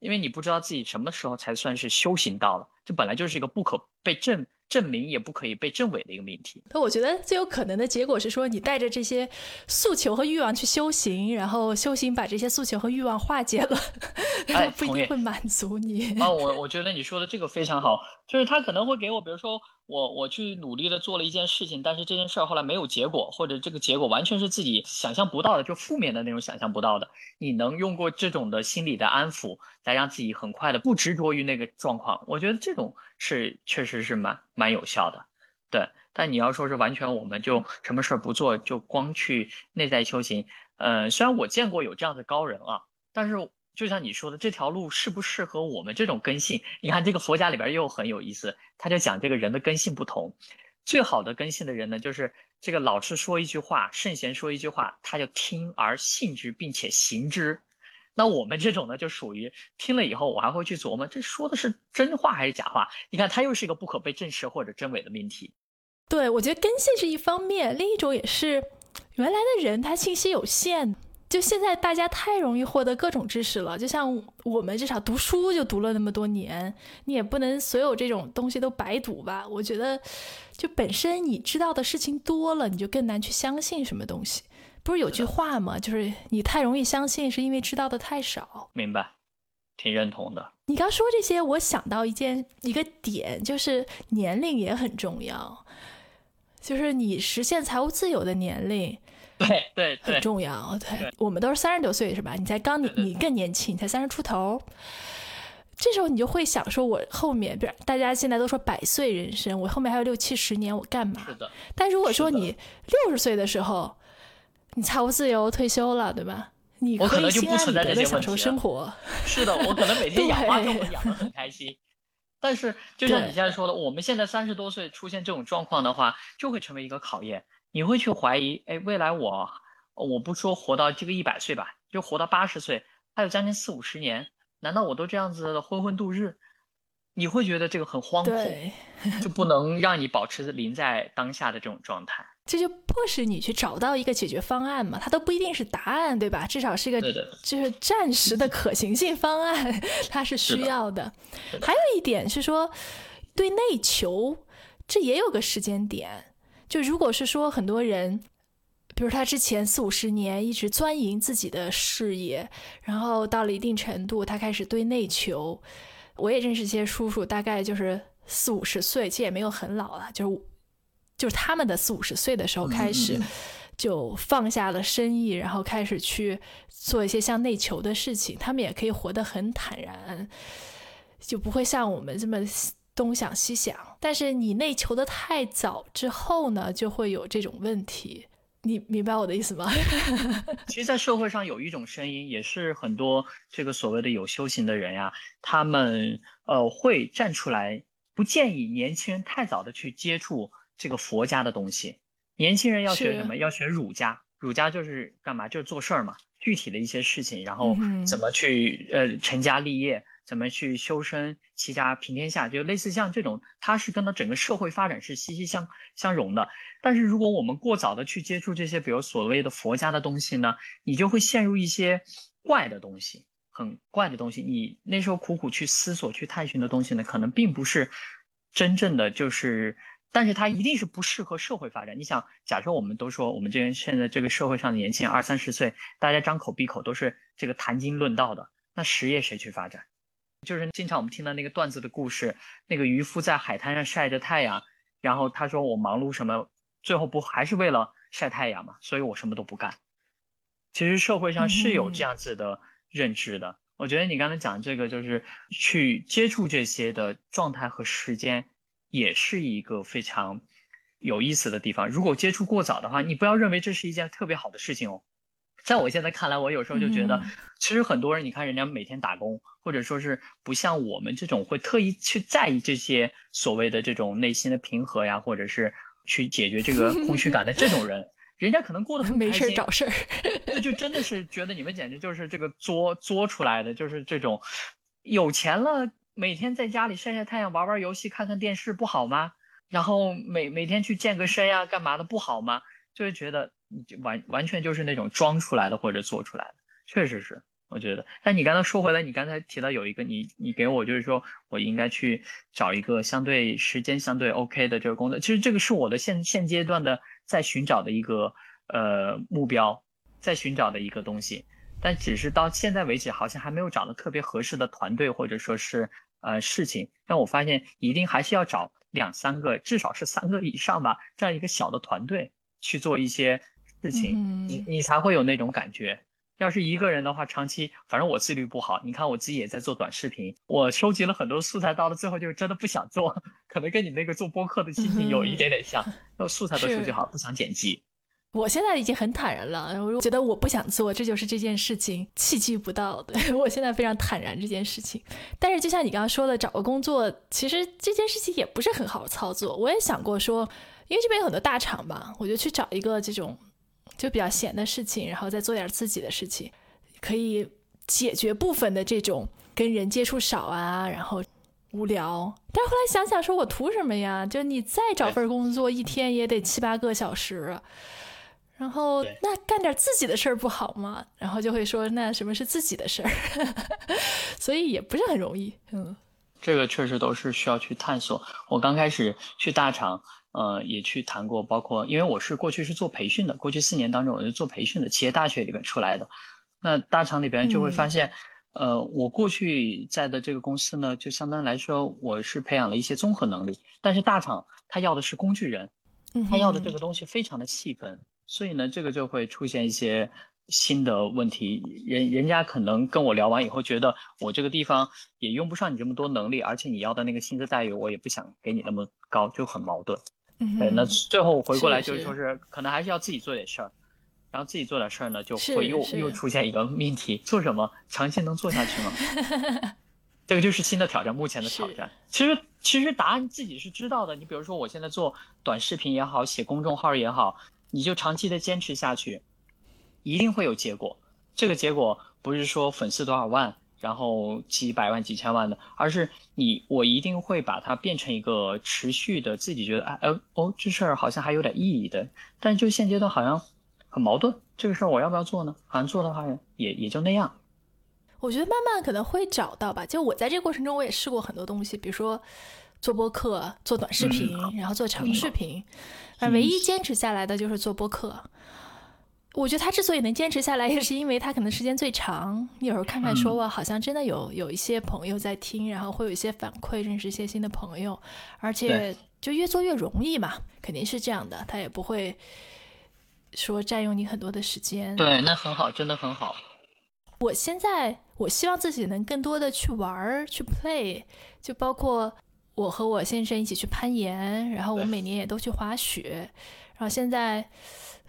因为你不知道自己什么时候才算是修行到了，这本来就是一个不可被证证明，也不可以被证伪的一个命题。那我觉得最有可能的结果是说，你带着这些诉求和欲望去修行，然后修行把这些诉求和欲望化解了，哎，不一定会满足你。啊，我我觉得你说的这个非常好，就是他可能会给我，比如说。我我去努力的做了一件事情，但是这件事儿后来没有结果，或者这个结果完全是自己想象不到的，就负面的那种想象不到的。你能用过这种的心理的安抚，来让自己很快的不执着于那个状况，我觉得这种是确实是蛮蛮有效的。对，但你要说是完全我们就什么事儿不做，就光去内在修行，呃，虽然我见过有这样的高人啊，但是。就像你说的，这条路适不适合我们这种根性？你看这个佛家里边又很有意思，他就讲这个人的根性不同。最好的根性的人呢，就是这个老师说一句话，圣贤说一句话，他就听而信之，并且行之。那我们这种呢，就属于听了以后，我还会去琢磨，这说的是真话还是假话？你看，它又是一个不可被证实或者真伪的命题。对，我觉得根性是一方面，另一种也是原来的人他信息有限。就现在大家太容易获得各种知识了，就像我们至少读书就读了那么多年，你也不能所有这种东西都白读吧？我觉得，就本身你知道的事情多了，你就更难去相信什么东西。不是有句话吗？就是你太容易相信，是因为知道的太少。明白，挺认同的。你刚说这些，我想到一件一个点，就是年龄也很重要，就是你实现财务自由的年龄。对 对很重要。对，我们都是三十多岁是吧？你才刚你你更年轻，你才三十出头。这时候你就会想说，我后面，比如大家现在都说百岁人生，我后面还有六七十年，我干嘛？是的。但如果说你六十岁的时候，你财务自由退休了，对吧？你可能就不存在这些享受生活。是的，我可能每天养花都会养的很开心。但是就像你现在说的，我们现在三十多岁出现这种状况的话，就会成为一个考验。你会去怀疑，哎，未来我，我不说活到这个一百岁吧，就活到八十岁，还有将近四五十年，难道我都这样子的浑浑度日？你会觉得这个很荒谬，就不能让你保持临在当下的这种状态？这就迫使你去找到一个解决方案嘛，它都不一定是答案，对吧？至少是一个就是暂时的可行性方案，它是需要的。还有一点是说，对内求，这也有个时间点。就如果是说很多人，比如他之前四五十年一直钻营自己的事业，然后到了一定程度，他开始对内求。我也认识一些叔叔，大概就是四五十岁，其实也没有很老了，就是就是他们的四五十岁的时候开始就放下了生意，然后开始去做一些向内求的事情。他们也可以活得很坦然，就不会像我们这么。东想西想，但是你内求的太早之后呢，就会有这种问题。你明白我的意思吗？其实，在社会上有一种声音，也是很多这个所谓的有修行的人呀，他们呃会站出来，不建议年轻人太早的去接触这个佛家的东西。年轻人要学什么？要学儒家。儒家就是干嘛？就是做事儿嘛，具体的一些事情，然后怎么去呃成家立业。怎么去修身齐家平天下，就类似像这种，它是跟它整个社会发展是息息相相融的。但是如果我们过早的去接触这些，比如所谓的佛家的东西呢，你就会陷入一些怪的东西，很怪的东西。你那时候苦苦去思索、去探寻的东西呢，可能并不是真正的，就是，但是它一定是不适合社会发展。你想，假设我们都说我们这边现在这个社会上的年轻人二三十岁，大家张口闭口都是这个谈经论道的，那实业谁去发展？就是经常我们听到那个段子的故事，那个渔夫在海滩上晒着太阳，然后他说我忙碌什么，最后不还是为了晒太阳嘛？所以我什么都不干。其实社会上是有这样子的认知的。我觉得你刚才讲这个，就是去接触这些的状态和时间，也是一个非常有意思的地方。如果接触过早的话，你不要认为这是一件特别好的事情哦。在我现在看来，我有时候就觉得，其实很多人，你看人家每天打工，或者说是不像我们这种会特意去在意这些所谓的这种内心的平和呀，或者是去解决这个空虚感的这种人，人家可能过得很没事找事儿，那就真的是觉得你们简直就是这个作作出来的，就是这种有钱了，每天在家里晒晒太阳、玩玩游戏、看看电视不好吗？然后每每天去健个身呀，干嘛的不好吗？就会觉得。完完全就是那种装出来的或者做出来的，确实是，我觉得。但你刚才说回来，你刚才提到有一个你你给我就是说我应该去找一个相对时间相对 OK 的这个工作，其实这个是我的现现阶段的在寻找的一个呃目标，在寻找的一个东西，但只是到现在为止好像还没有找到特别合适的团队或者说是呃事情。但我发现一定还是要找两三个，至少是三个以上吧，这样一个小的团队去做一些。事情，你你才会有那种感觉。要是一个人的话，长期反正我自律不好。你看我自己也在做短视频，我收集了很多素材，到了最后就真的不想做，可能跟你那个做播客的心情有一点点像。那素材都收集好，不想剪辑。我现在已经很坦然了，我觉得我不想做，这就是这件事情契机不到的。我现在非常坦然这件事情。但是就像你刚刚说的，找个工作，其实这件事情也不是很好操作。我也想过说，因为这边有很多大厂嘛，我就去找一个这种。就比较闲的事情，然后再做点自己的事情，可以解决部分的这种跟人接触少啊，然后无聊。但是后来想想，说我图什么呀？就你再找份工作，一天也得七八个小时。然后那干点自己的事儿不好吗？然后就会说那什么是自己的事儿？所以也不是很容易。嗯，这个确实都是需要去探索。我刚开始去大厂，呃，也去谈过，包括因为我是过去是做培训的，过去四年当中我是做培训的，企业大学里边出来的。那大厂里边就会发现，呃，我过去在的这个公司呢，就相当来说我是培养了一些综合能力，但是大厂他要的是工具人，他要的这个东西非常的细分。所以呢，这个就会出现一些新的问题。人人家可能跟我聊完以后，觉得我这个地方也用不上你这么多能力，而且你要的那个薪资待遇，我也不想给你那么高，就很矛盾。对，那最后回过来就是说是，可能还是要自己做点事儿，然后自己做点事儿呢，就会又又出现一个命题：做什么长期能做下去吗？这个就是新的挑战，目前的挑战。其实其实答案自己是知道的。你比如说，我现在做短视频也好，写公众号也好。你就长期的坚持下去，一定会有结果。这个结果不是说粉丝多少万，然后几百万、几千万的，而是你我一定会把它变成一个持续的，自己觉得哎哦哦，这事儿好像还有点意义的。但就现阶段好像很矛盾，这个事儿我要不要做呢？好像做的话也也就那样。我觉得慢慢可能会找到吧。就我在这个过程中，我也试过很多东西，比如说。做播客、做短视频，然后做长视频，而唯一坚持下来的就是做播客。我觉得他之所以能坚持下来，也是因为他可能时间最长。你有时候看看说哇，好像真的有有一些朋友在听，然后会有一些反馈，认识一些新的朋友，而且就越做越容易嘛，肯定是这样的。他也不会说占用你很多的时间。对，那很好，真的很好。我现在我希望自己能更多的去玩儿，去 play，就包括。我和我先生一起去攀岩，然后我每年也都去滑雪，然后现在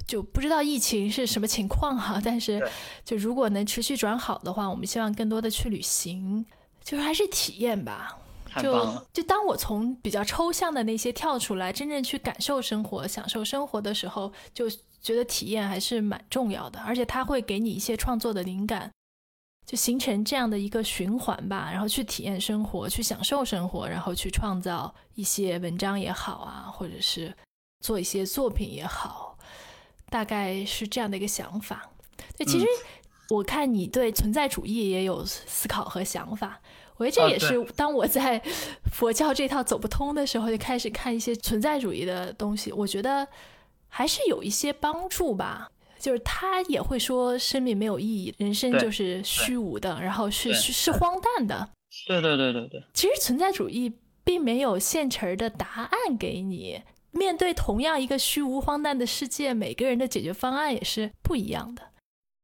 就不知道疫情是什么情况哈，但是就如果能持续转好的话，我们希望更多的去旅行，就是还是体验吧。就就当我从比较抽象的那些跳出来，真正去感受生活、享受生活的时候，就觉得体验还是蛮重要的，而且它会给你一些创作的灵感。就形成这样的一个循环吧，然后去体验生活，去享受生活，然后去创造一些文章也好啊，或者是做一些作品也好，大概是这样的一个想法。对，其实我看你对存在主义也有思考和想法，我觉得这也是当我在佛教这套走不通的时候，就开始看一些存在主义的东西，我觉得还是有一些帮助吧。就是他也会说生命没有意义，人生就是虚无的，然后是是荒诞的。对对对对对。其实存在主义并没有现成的答案给你，面对同样一个虚无荒诞的世界，每个人的解决方案也是不一样的。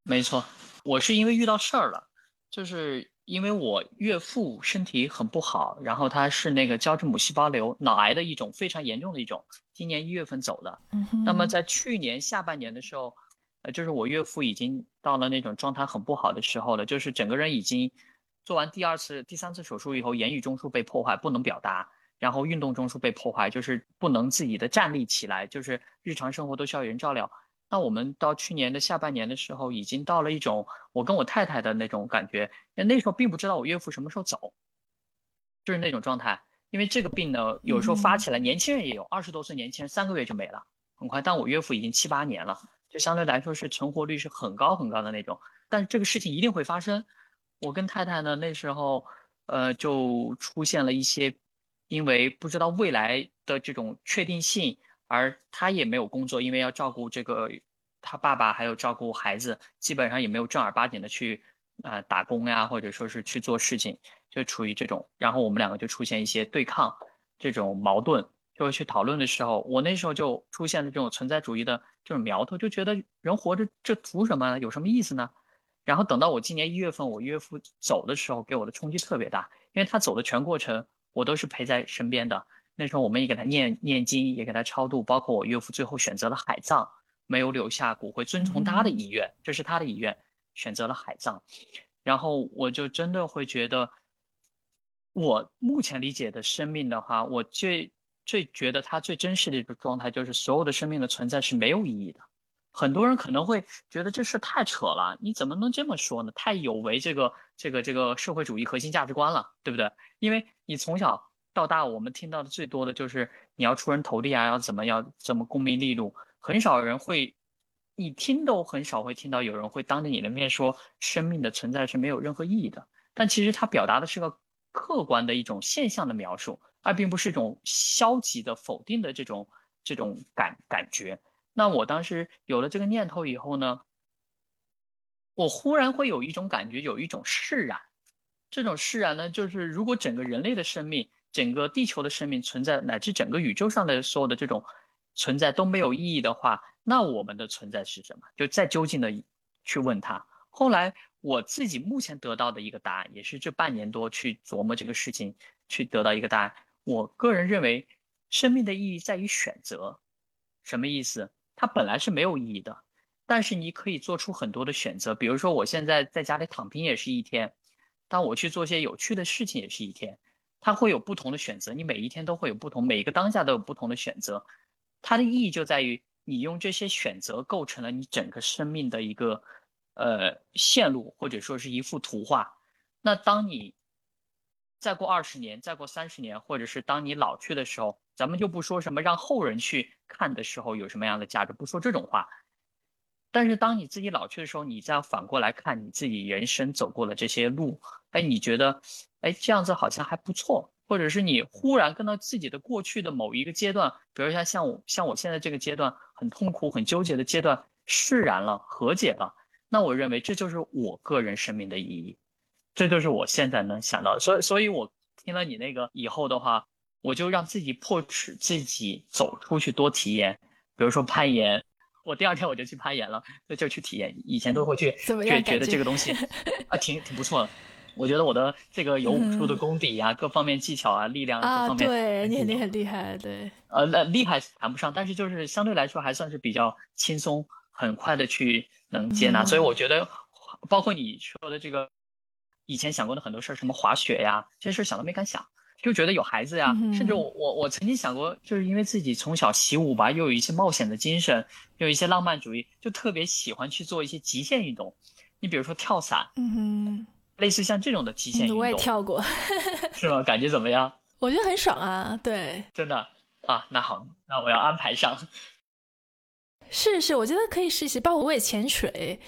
没错，我是因为遇到事儿了，就是因为我岳父身体很不好，然后他是那个胶质母细胞瘤脑癌的一种非常严重的一种，今年一月份走的。那么在去年下半年的时候。呃，就是我岳父已经到了那种状态很不好的时候了，就是整个人已经做完第二次、第三次手术以后，言语中枢被破坏，不能表达，然后运动中枢被破坏，就是不能自己的站立起来，就是日常生活都需要有人照料。那我们到去年的下半年的时候，已经到了一种我跟我太太的那种感觉，那时候并不知道我岳父什么时候走，就是那种状态。因为这个病呢，有时候发起来，年轻人也有，二十多岁年轻人三个月就没了，很快。但我岳父已经七八年了。就相对来说是存活率是很高很高的那种，但是这个事情一定会发生。我跟太太呢那时候，呃，就出现了一些，因为不知道未来的这种确定性，而他也没有工作，因为要照顾这个他爸爸，还有照顾孩子，基本上也没有正儿八经的去啊打工呀，或者说是去做事情，就处于这种，然后我们两个就出现一些对抗，这种矛盾。就会去讨论的时候，我那时候就出现了这种存在主义的这种苗头，就觉得人活着这图什么？有什么意思呢？然后等到我今年一月份我岳父走的时候，给我的冲击特别大，因为他走的全过程我都是陪在身边的。那时候我们也给他念念经，也给他超度，包括我岳父最后选择了海葬，没有留下骨灰，遵从他的意愿，这是他的意愿，选择了海葬。然后我就真的会觉得，我目前理解的生命的话，我最。最觉得他最真实的一个状态，就是所有的生命的存在是没有意义的，很多人可能会觉得这事太扯了，你怎么能这么说呢？太有违这个这个这个社会主义核心价值观了，对不对？因为你从小到大，我们听到的最多的就是你要出人头地啊，要怎么要怎么功名利禄，很少人会，你听都很少会听到有人会当着你的面说生命的存在是没有任何意义的。但其实他表达的是个客观的一种现象的描述，而并不是一种消极的否定的这种这种感感觉。那我当时有了这个念头以后呢，我忽然会有一种感觉，有一种释然。这种释然呢，就是如果整个人类的生命、整个地球的生命存在，乃至整个宇宙上的所有的这种存在都没有意义的话，那我们的存在是什么？就再究竟的去问他。后来我自己目前得到的一个答案，也是这半年多去琢磨这个事情，去得到一个答案。我个人认为，生命的意义在于选择。什么意思？它本来是没有意义的，但是你可以做出很多的选择。比如说，我现在在家里躺平也是一天，当我去做些有趣的事情也是一天。它会有不同的选择，你每一天都会有不同，每一个当下都有不同的选择。它的意义就在于你用这些选择构成了你整个生命的一个呃线路，或者说是一幅图画。那当你再过二十年，再过三十年，或者是当你老去的时候，咱们就不说什么让后人去看的时候有什么样的价值，不说这种话。但是当你自己老去的时候，你再反过来看你自己人生走过的这些路，哎，你觉得，哎，这样子好像还不错，或者是你忽然跟到自己的过去的某一个阶段，比如像像我像我现在这个阶段很痛苦、很纠结的阶段释然了、和解了，那我认为这就是我个人生命的意义。这就是我现在能想到，所以，所以我听了你那个以后的话，我就让自己迫使自己走出去多体验，比如说攀岩，我第二天我就去攀岩了，那就去体验，以前都会去，就觉得这个东西？啊挺挺不错的，我觉得我的这个有武术的功底啊，各方面技巧啊，力量啊各方面，对你你很厉害，对，呃，那厉害谈不上，但是就是相对来说还算是比较轻松，很快的去能接纳，所以我觉得，包括你说的这个。以前想过的很多事儿，什么滑雪呀，这些事儿想都没敢想，就觉得有孩子呀，甚至我我我曾经想过，就是因为自己从小习武吧，又有一些冒险的精神，又有一些浪漫主义，就特别喜欢去做一些极限运动。你比如说跳伞，嗯哼，类似像这种的极限运动，我也跳过，是吗？感觉怎么样？我觉得很爽啊，对，真的啊，那好，那我要安排上。是是，我觉得可以试试，包括我也潜水。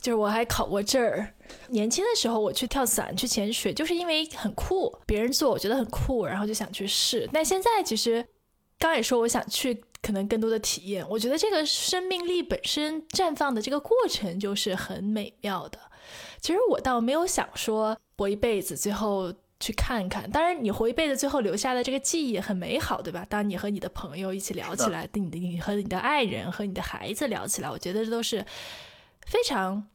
就是我还考过证儿，年轻的时候我去跳伞、去潜水，就是因为很酷，别人做我觉得很酷，然后就想去试。但现在其实，刚也说我想去，可能更多的体验。我觉得这个生命力本身绽放的这个过程就是很美妙的。其实我倒没有想说活一辈子，最后去看看。当然，你活一辈子最后留下的这个记忆很美好，对吧？当你和你的朋友一起聊起来，对你的你和你的爱人和你的孩子聊起来，我觉得这都是。非常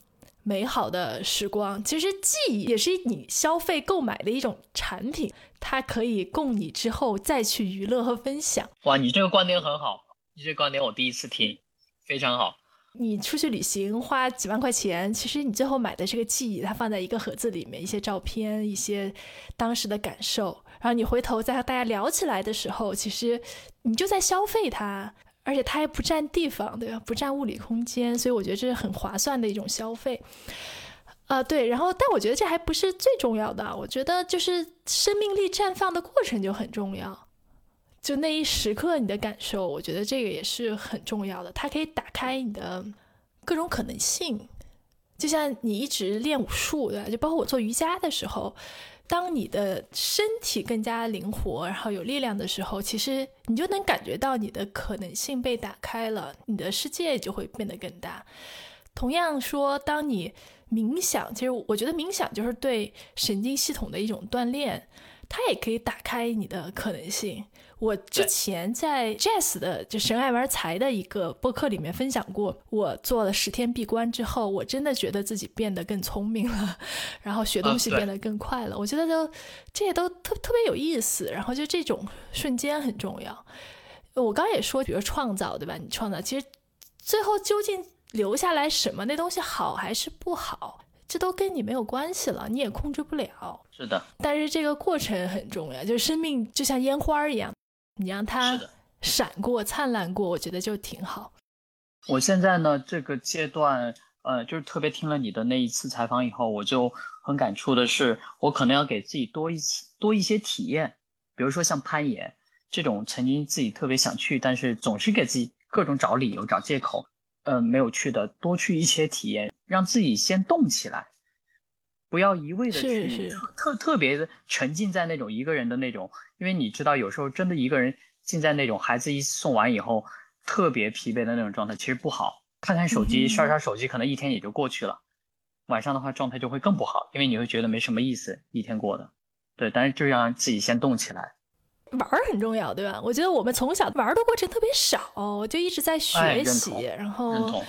美好的时光，其实记忆也是你消费购买的一种产品，它可以供你之后再去娱乐和分享。哇，你这个观点很好，你这个观点我第一次听，非常好。你出去旅行花几万块钱，其实你最后买的这个记忆，它放在一个盒子里面，一些照片，一些当时的感受，然后你回头再和大家聊起来的时候，其实你就在消费它。而且它还不占地方，对吧？不占物理空间，所以我觉得这是很划算的一种消费。啊，对。然后，但我觉得这还不是最重要的。我觉得就是生命力绽放的过程就很重要，就那一时刻你的感受，我觉得这个也是很重要的。它可以打开你的各种可能性，就像你一直练武术，对吧？就包括我做瑜伽的时候。当你的身体更加灵活，然后有力量的时候，其实你就能感觉到你的可能性被打开了，你的世界就会变得更大。同样说，当你冥想，其实我觉得冥想就是对神经系统的一种锻炼，它也可以打开你的可能性。我之前在 Jazz 的就神爱玩财的一个播客里面分享过，我做了十天闭关之后，我真的觉得自己变得更聪明了，然后学东西变得更快了。我觉得都这些都特特别有意思，然后就这种瞬间很重要。我刚也说，比如创造，对吧？你创造，其实最后究竟留下来什么，那东西好还是不好，这都跟你没有关系了，你也控制不了。是的，但是这个过程很重要，就是生命就像烟花一样。你让它闪过、灿烂过，我觉得就挺好。我现在呢，这个阶段，呃，就是特别听了你的那一次采访以后，我就很感触的是，我可能要给自己多一次多一些体验，比如说像攀岩这种曾经自己特别想去，但是总是给自己各种找理由、找借口，呃，没有去的，多去一些体验，让自己先动起来，不要一味的去特特特别的沉浸在那种一个人的那种，因为你知道，有时候真的一个人浸在那种孩子一送完以后。特别疲惫的那种状态其实不好，看看手机刷刷手机，可能一天也就过去了。晚上的话状态就会更不好，因为你会觉得没什么意思，一天过的。对，但是就让自己先动起来，玩很重要，对吧？我觉得我们从小玩的过程特别少，就一直在学习，然后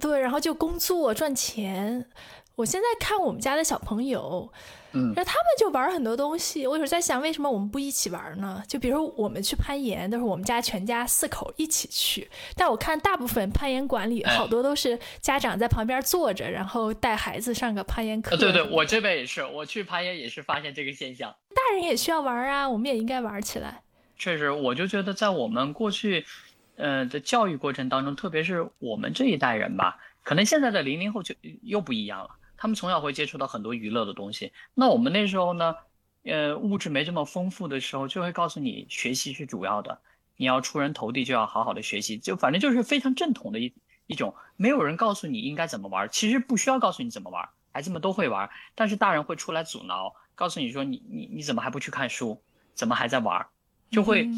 对，然后就工作赚钱。我现在看我们家的小朋友。嗯，那他们就玩很多东西。我有时候在想，为什么我们不一起玩呢？就比如我们去攀岩，都是我们家全家四口一起去。但我看大部分攀岩馆里好多都是家长在旁边坐着，然后带孩子上个攀岩课。对对，我这边也是，我去攀岩也是发现这个现象。大人也需要玩啊，我们也应该玩起来。确实，我就觉得在我们过去，呃的教育过程当中，特别是我们这一代人吧，可能现在的零零后就又不一样了。他们从小会接触到很多娱乐的东西，那我们那时候呢，呃，物质没这么丰富的时候，就会告诉你学习是主要的，你要出人头地就要好好的学习，就反正就是非常正统的一一种，没有人告诉你应该怎么玩，其实不需要告诉你怎么玩，孩子们都会玩，但是大人会出来阻挠，告诉你说你你你怎么还不去看书，怎么还在玩，就会，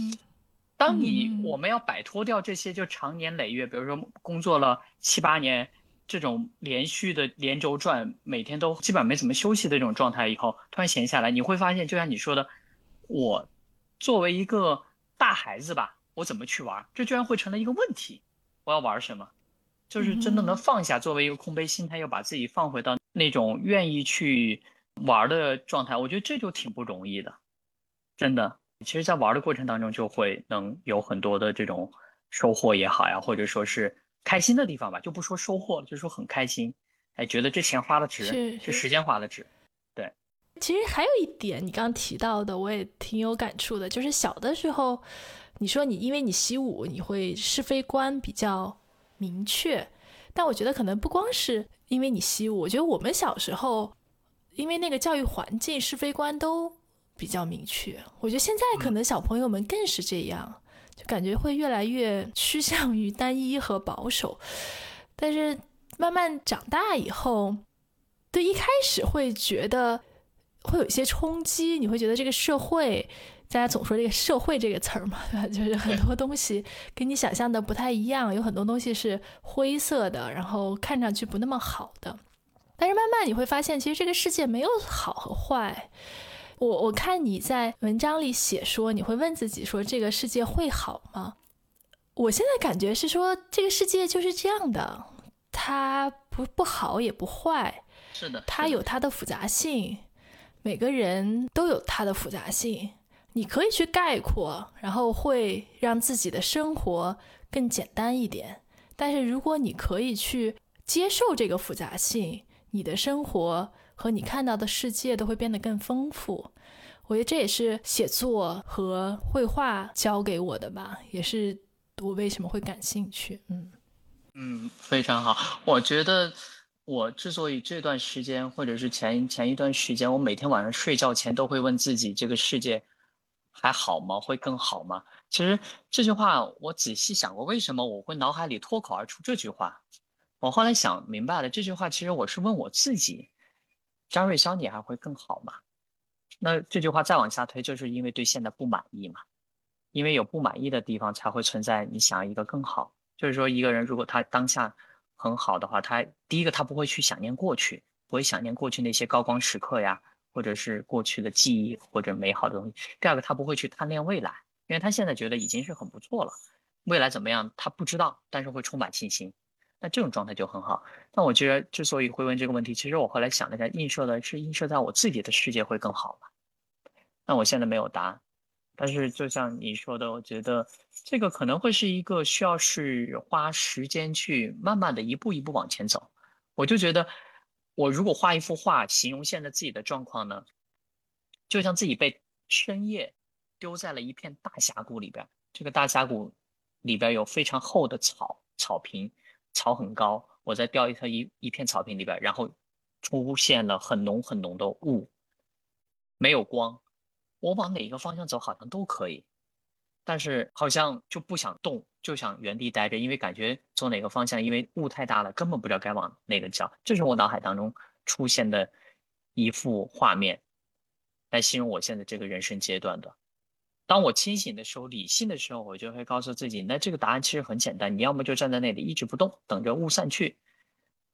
当你我们要摆脱掉这些就长年累月，比如说工作了七八年。这种连续的连轴转，每天都基本上没怎么休息的这种状态，以后突然闲下来，你会发现，就像你说的，我作为一个大孩子吧，我怎么去玩？这居然会成了一个问题。我要玩什么？就是真的能放下，作为一个空杯心态，又把自己放回到那种愿意去玩的状态。我觉得这就挺不容易的，真的。其实，在玩的过程当中，就会能有很多的这种收获也好呀，或者说是。开心的地方吧，就不说收获了，就说很开心，哎，觉得这钱花的值，这时间花的值，对。其实还有一点，你刚刚提到的，我也挺有感触的，就是小的时候，你说你因为你习武，你会是非观比较明确，但我觉得可能不光是因为你习武，我觉得我们小时候，因为那个教育环境是非观都比较明确，我觉得现在可能小朋友们更是这样。感觉会越来越趋向于单一和保守，但是慢慢长大以后，对一开始会觉得会有一些冲击，你会觉得这个社会，大家总说这个社会这个词儿嘛，对吧？就是很多东西跟你想象的不太一样，有很多东西是灰色的，然后看上去不那么好的。但是慢慢你会发现，其实这个世界没有好和坏。我我看你在文章里写说，你会问自己说，这个世界会好吗？我现在感觉是说，这个世界就是这样的，它不不好也不坏，是的，它有它的复杂性，每个人都有它的复杂性，你可以去概括，然后会让自己的生活更简单一点。但是如果你可以去接受这个复杂性，你的生活。和你看到的世界都会变得更丰富，我觉得这也是写作和绘画教给我的吧，也是我为什么会感兴趣。嗯嗯，非常好。我觉得我之所以这段时间，或者是前前一段时间，我每天晚上睡觉前都会问自己：这个世界还好吗？会更好吗？其实这句话我仔细想过，为什么我会脑海里脱口而出这句话？我后来想明白了，这句话其实我是问我自己。张瑞霄，你还会更好吗？那这句话再往下推，就是因为对现在不满意嘛？因为有不满意的地方，才会存在你想要一个更好。就是说，一个人如果他当下很好的话，他第一个他不会去想念过去，不会想念过去那些高光时刻呀，或者是过去的记忆或者美好的东西。第二个，他不会去贪恋未来，因为他现在觉得已经是很不错了。未来怎么样，他不知道，但是会充满信心。那这种状态就很好。那我觉得，之所以会问这个问题，其实我后来想了一下，映射的是映射在我自己的世界会更好嘛？那我现在没有答案。但是就像你说的，我觉得这个可能会是一个需要是花时间去慢慢的一步一步往前走。我就觉得，我如果画一幅画，形容现在自己的状况呢，就像自己被深夜丢在了一片大峡谷里边，这个大峡谷里边有非常厚的草。草坪，草很高，我在掉一条一一片草坪里边，然后出现了很浓很浓的雾，没有光，我往哪个方向走好像都可以，但是好像就不想动，就想原地待着，因为感觉走哪个方向，因为雾太大了，根本不知道该往哪个角。这是我脑海当中出现的一幅画面，来形容我现在这个人生阶段的。当我清醒的时候，理性的时候，我就会告诉自己，那这个答案其实很简单，你要么就站在那里一直不动，等着雾散去，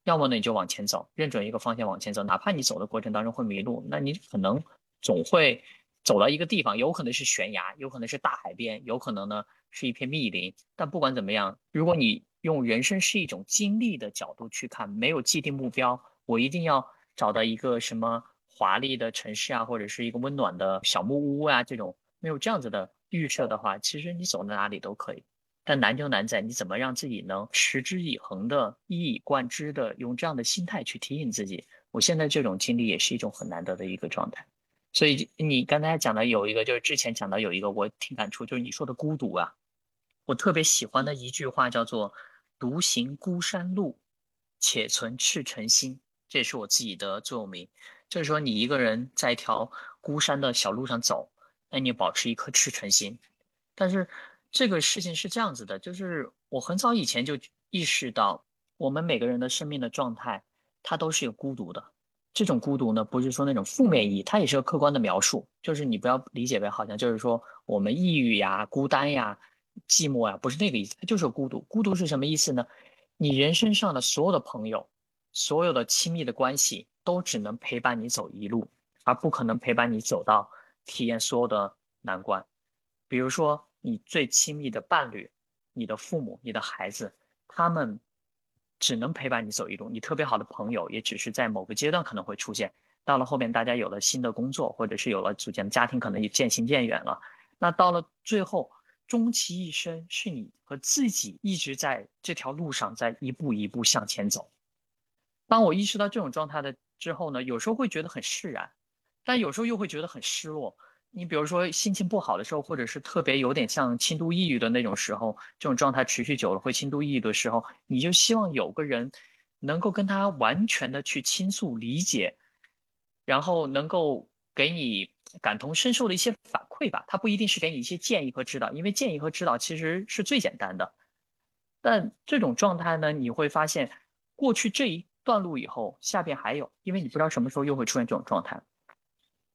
要么呢你就往前走，认准一个方向往前走，哪怕你走的过程当中会迷路，那你可能总会走到一个地方，有可能是悬崖，有可能是大海边，有可能呢是一片密林。但不管怎么样，如果你用人生是一种经历的角度去看，没有既定目标，我一定要找到一个什么华丽的城市啊，或者是一个温暖的小木屋啊这种。没有这样子的预设的话，其实你走到哪里都可以。但难就难在你怎么让自己能持之以恒的、一以贯之的用这样的心态去提醒自己。我现在这种经历也是一种很难得的一个状态。所以你刚才讲的有一个，就是之前讲到有一个，我挺感触，就是你说的孤独啊。我特别喜欢的一句话叫做“独行孤山路，且存赤诚心”，这也是我自己的座右铭。就是说，你一个人在一条孤山的小路上走。那你保持一颗赤诚心，但是这个事情是这样子的，就是我很早以前就意识到，我们每个人的生命的状态，它都是有孤独的。这种孤独呢，不是说那种负面意义，它也是个客观的描述。就是你不要理解为好像就是说我们抑郁呀、孤单呀、寂寞呀，不是那个意思，它就是孤独。孤独是什么意思呢？你人生上的所有的朋友，所有的亲密的关系，都只能陪伴你走一路，而不可能陪伴你走到。体验所有的难关，比如说你最亲密的伴侣、你的父母、你的孩子，他们只能陪伴你走一路。你特别好的朋友，也只是在某个阶段可能会出现。到了后面，大家有了新的工作，或者是有了组建的家庭，可能也渐行渐远了。那到了最后，终其一生，是你和自己一直在这条路上，在一步一步向前走。当我意识到这种状态的之后呢，有时候会觉得很释然。但有时候又会觉得很失落。你比如说心情不好的时候，或者是特别有点像轻度抑郁的那种时候，这种状态持续久了会轻度抑郁的时候，你就希望有个人能够跟他完全的去倾诉、理解，然后能够给你感同身受的一些反馈吧。他不一定是给你一些建议和指导，因为建议和指导其实是最简单的。但这种状态呢，你会发现过去这一段路以后，下边还有，因为你不知道什么时候又会出现这种状态。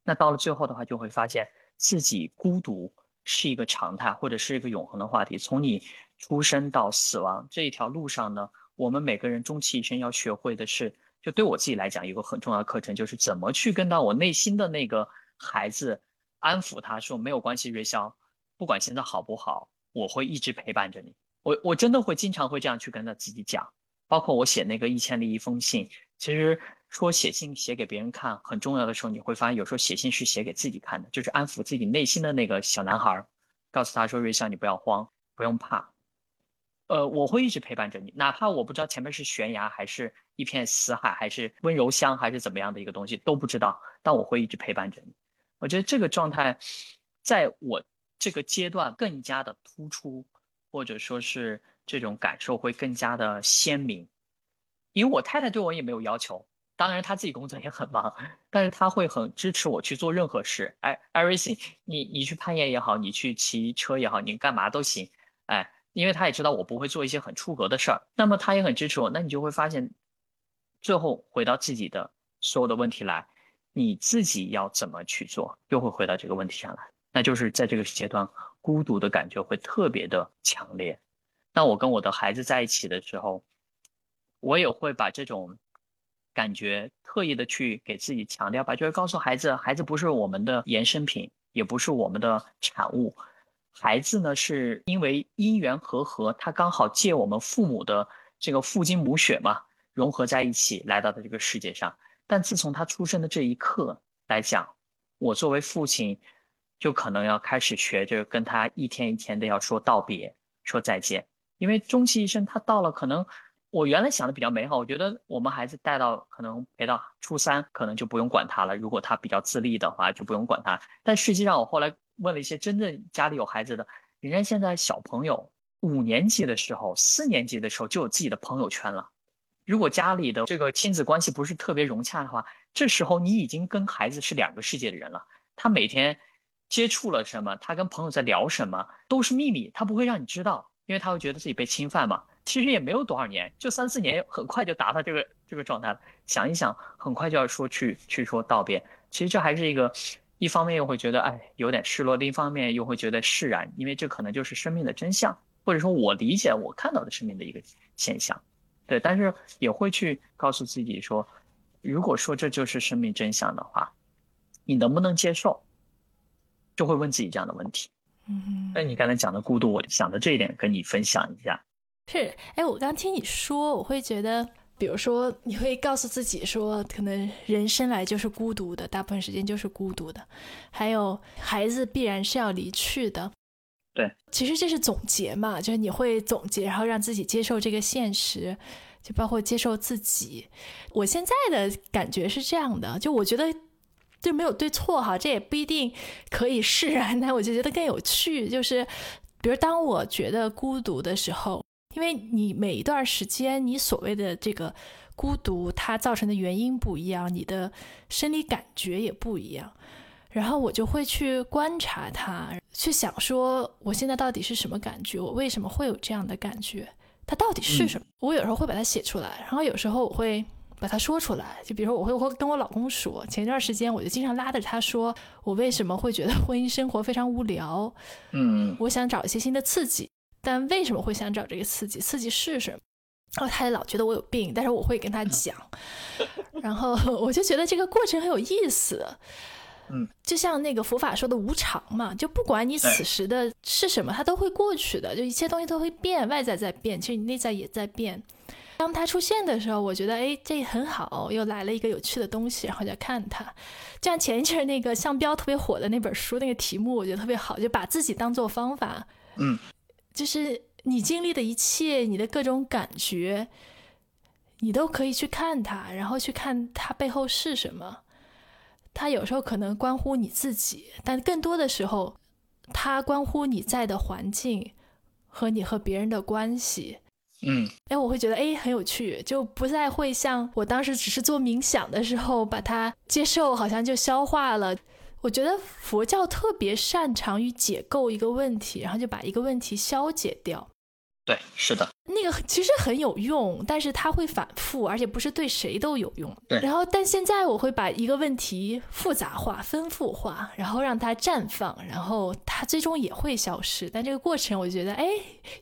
那到了最后的话，就会发现自己孤独是一个常态，或者是一个永恒的话题。从你出生到死亡这一条路上呢，我们每个人终其一生要学会的是，就对我自己来讲，一个很重要的课程就是怎么去跟到我内心的那个孩子，安抚他说没有关系，瑞肖，不管现在好不好，我会一直陪伴着你。我我真的会经常会这样去跟他自己讲，包括我写那个一千零一封信，其实。说写信写给别人看很重要的时候，你会发现有时候写信是写给自己看的，就是安抚自己内心的那个小男孩，告诉他说：“瑞香，你不要慌，不用怕，呃，我会一直陪伴着你，哪怕我不知道前面是悬崖，还是一片死海，还是温柔乡，还是怎么样的一个东西都不知道，但我会一直陪伴着你。我觉得这个状态，在我这个阶段更加的突出，或者说是这种感受会更加的鲜明，因为我太太对我也没有要求。当然，她自己工作也很忙，但是她会很支持我去做任何事。哎，everything，你你去攀岩也好，你去骑车也好，你干嘛都行。哎，因为她也知道我不会做一些很出格的事儿，那么她也很支持我。那你就会发现，最后回到自己的所有的问题来，你自己要怎么去做，又会回到这个问题上来。那就是在这个阶段，孤独的感觉会特别的强烈。那我跟我的孩子在一起的时候，我也会把这种。感觉特意的去给自己强调吧，就是告诉孩子，孩子不是我们的衍生品，也不是我们的产物。孩子呢，是因为因缘和合，他刚好借我们父母的这个父精母血嘛，融合在一起来到的这个世界上。但自从他出生的这一刻来讲，我作为父亲，就可能要开始学着跟他一天一天的要说道别，说再见，因为终其一生，他到了可能。我原来想的比较美好，我觉得我们孩子带到可能陪到初三，可能就不用管他了。如果他比较自立的话，就不用管他。但实际上，我后来问了一些真正家里有孩子的，人家现在小朋友五年级的时候、四年级的时候就有自己的朋友圈了。如果家里的这个亲子关系不是特别融洽的话，这时候你已经跟孩子是两个世界的人了。他每天接触了什么，他跟朋友在聊什么，都是秘密，他不会让你知道，因为他会觉得自己被侵犯嘛。其实也没有多少年，就三四年，很快就达到这个这个状态了。想一想，很快就要说去去说道别。其实这还是一个，一方面又会觉得哎有点失落，另一方面又会觉得释然，因为这可能就是生命的真相，或者说我理解我看到的生命的一个现象。对，但是也会去告诉自己说，如果说这就是生命真相的话，你能不能接受？就会问自己这样的问题。嗯，那你刚才讲的孤独，我想的这一点跟你分享一下。是，哎，我刚听你说，我会觉得，比如说，你会告诉自己说，可能人生来就是孤独的，大部分时间就是孤独的，还有孩子必然是要离去的。对，其实这是总结嘛，就是你会总结，然后让自己接受这个现实，就包括接受自己。我现在的感觉是这样的，就我觉得就没有对错哈，这也不一定可以释然，但我就觉得更有趣，就是比如当我觉得孤独的时候，因为你每一段时间你所谓的这个孤独，它造成的原因不一样，你的生理感觉也不一样。然后我就会去观察它，去想说我现在到底是什么感觉，我为什么会有这样的感觉，它到底是什么？我有时候会把它写出来，然后有时候我会把它说出来。就比如说，我会会跟我老公说，前一段时间我就经常拉着他说，我为什么会觉得婚姻生活非常无聊？嗯，我想找一些新的刺激，但为什么会想找这个刺激？刺激是什么？然后他也老觉得我有病，但是我会跟他讲，然后 我就觉得这个过程很有意思。嗯，就像那个佛法说的无常嘛，就不管你此时的是什么，它都会过去的，就一切东西都会变，外在在变，其实你内在也在变。当它出现的时候，我觉得哎，这很好，又来了一个有趣的东西，然后就看它。就像前一阵那个向标特别火的那本书，那个题目我觉得特别好，就把自己当做方法。嗯，就是你经历的一切，你的各种感觉，你都可以去看它，然后去看它背后是什么。它有时候可能关乎你自己，但更多的时候，它关乎你在的环境和你和别人的关系。嗯，哎，我会觉得哎很有趣，就不再会像我当时只是做冥想的时候把它接受，好像就消化了。我觉得佛教特别擅长于解构一个问题，然后就把一个问题消解掉。对，是的，那个其实很有用，但是它会反复，而且不是对谁都有用。对。然后，但现在我会把一个问题复杂化、丰富化，然后让它绽放，然后它最终也会消失。但这个过程，我觉得哎，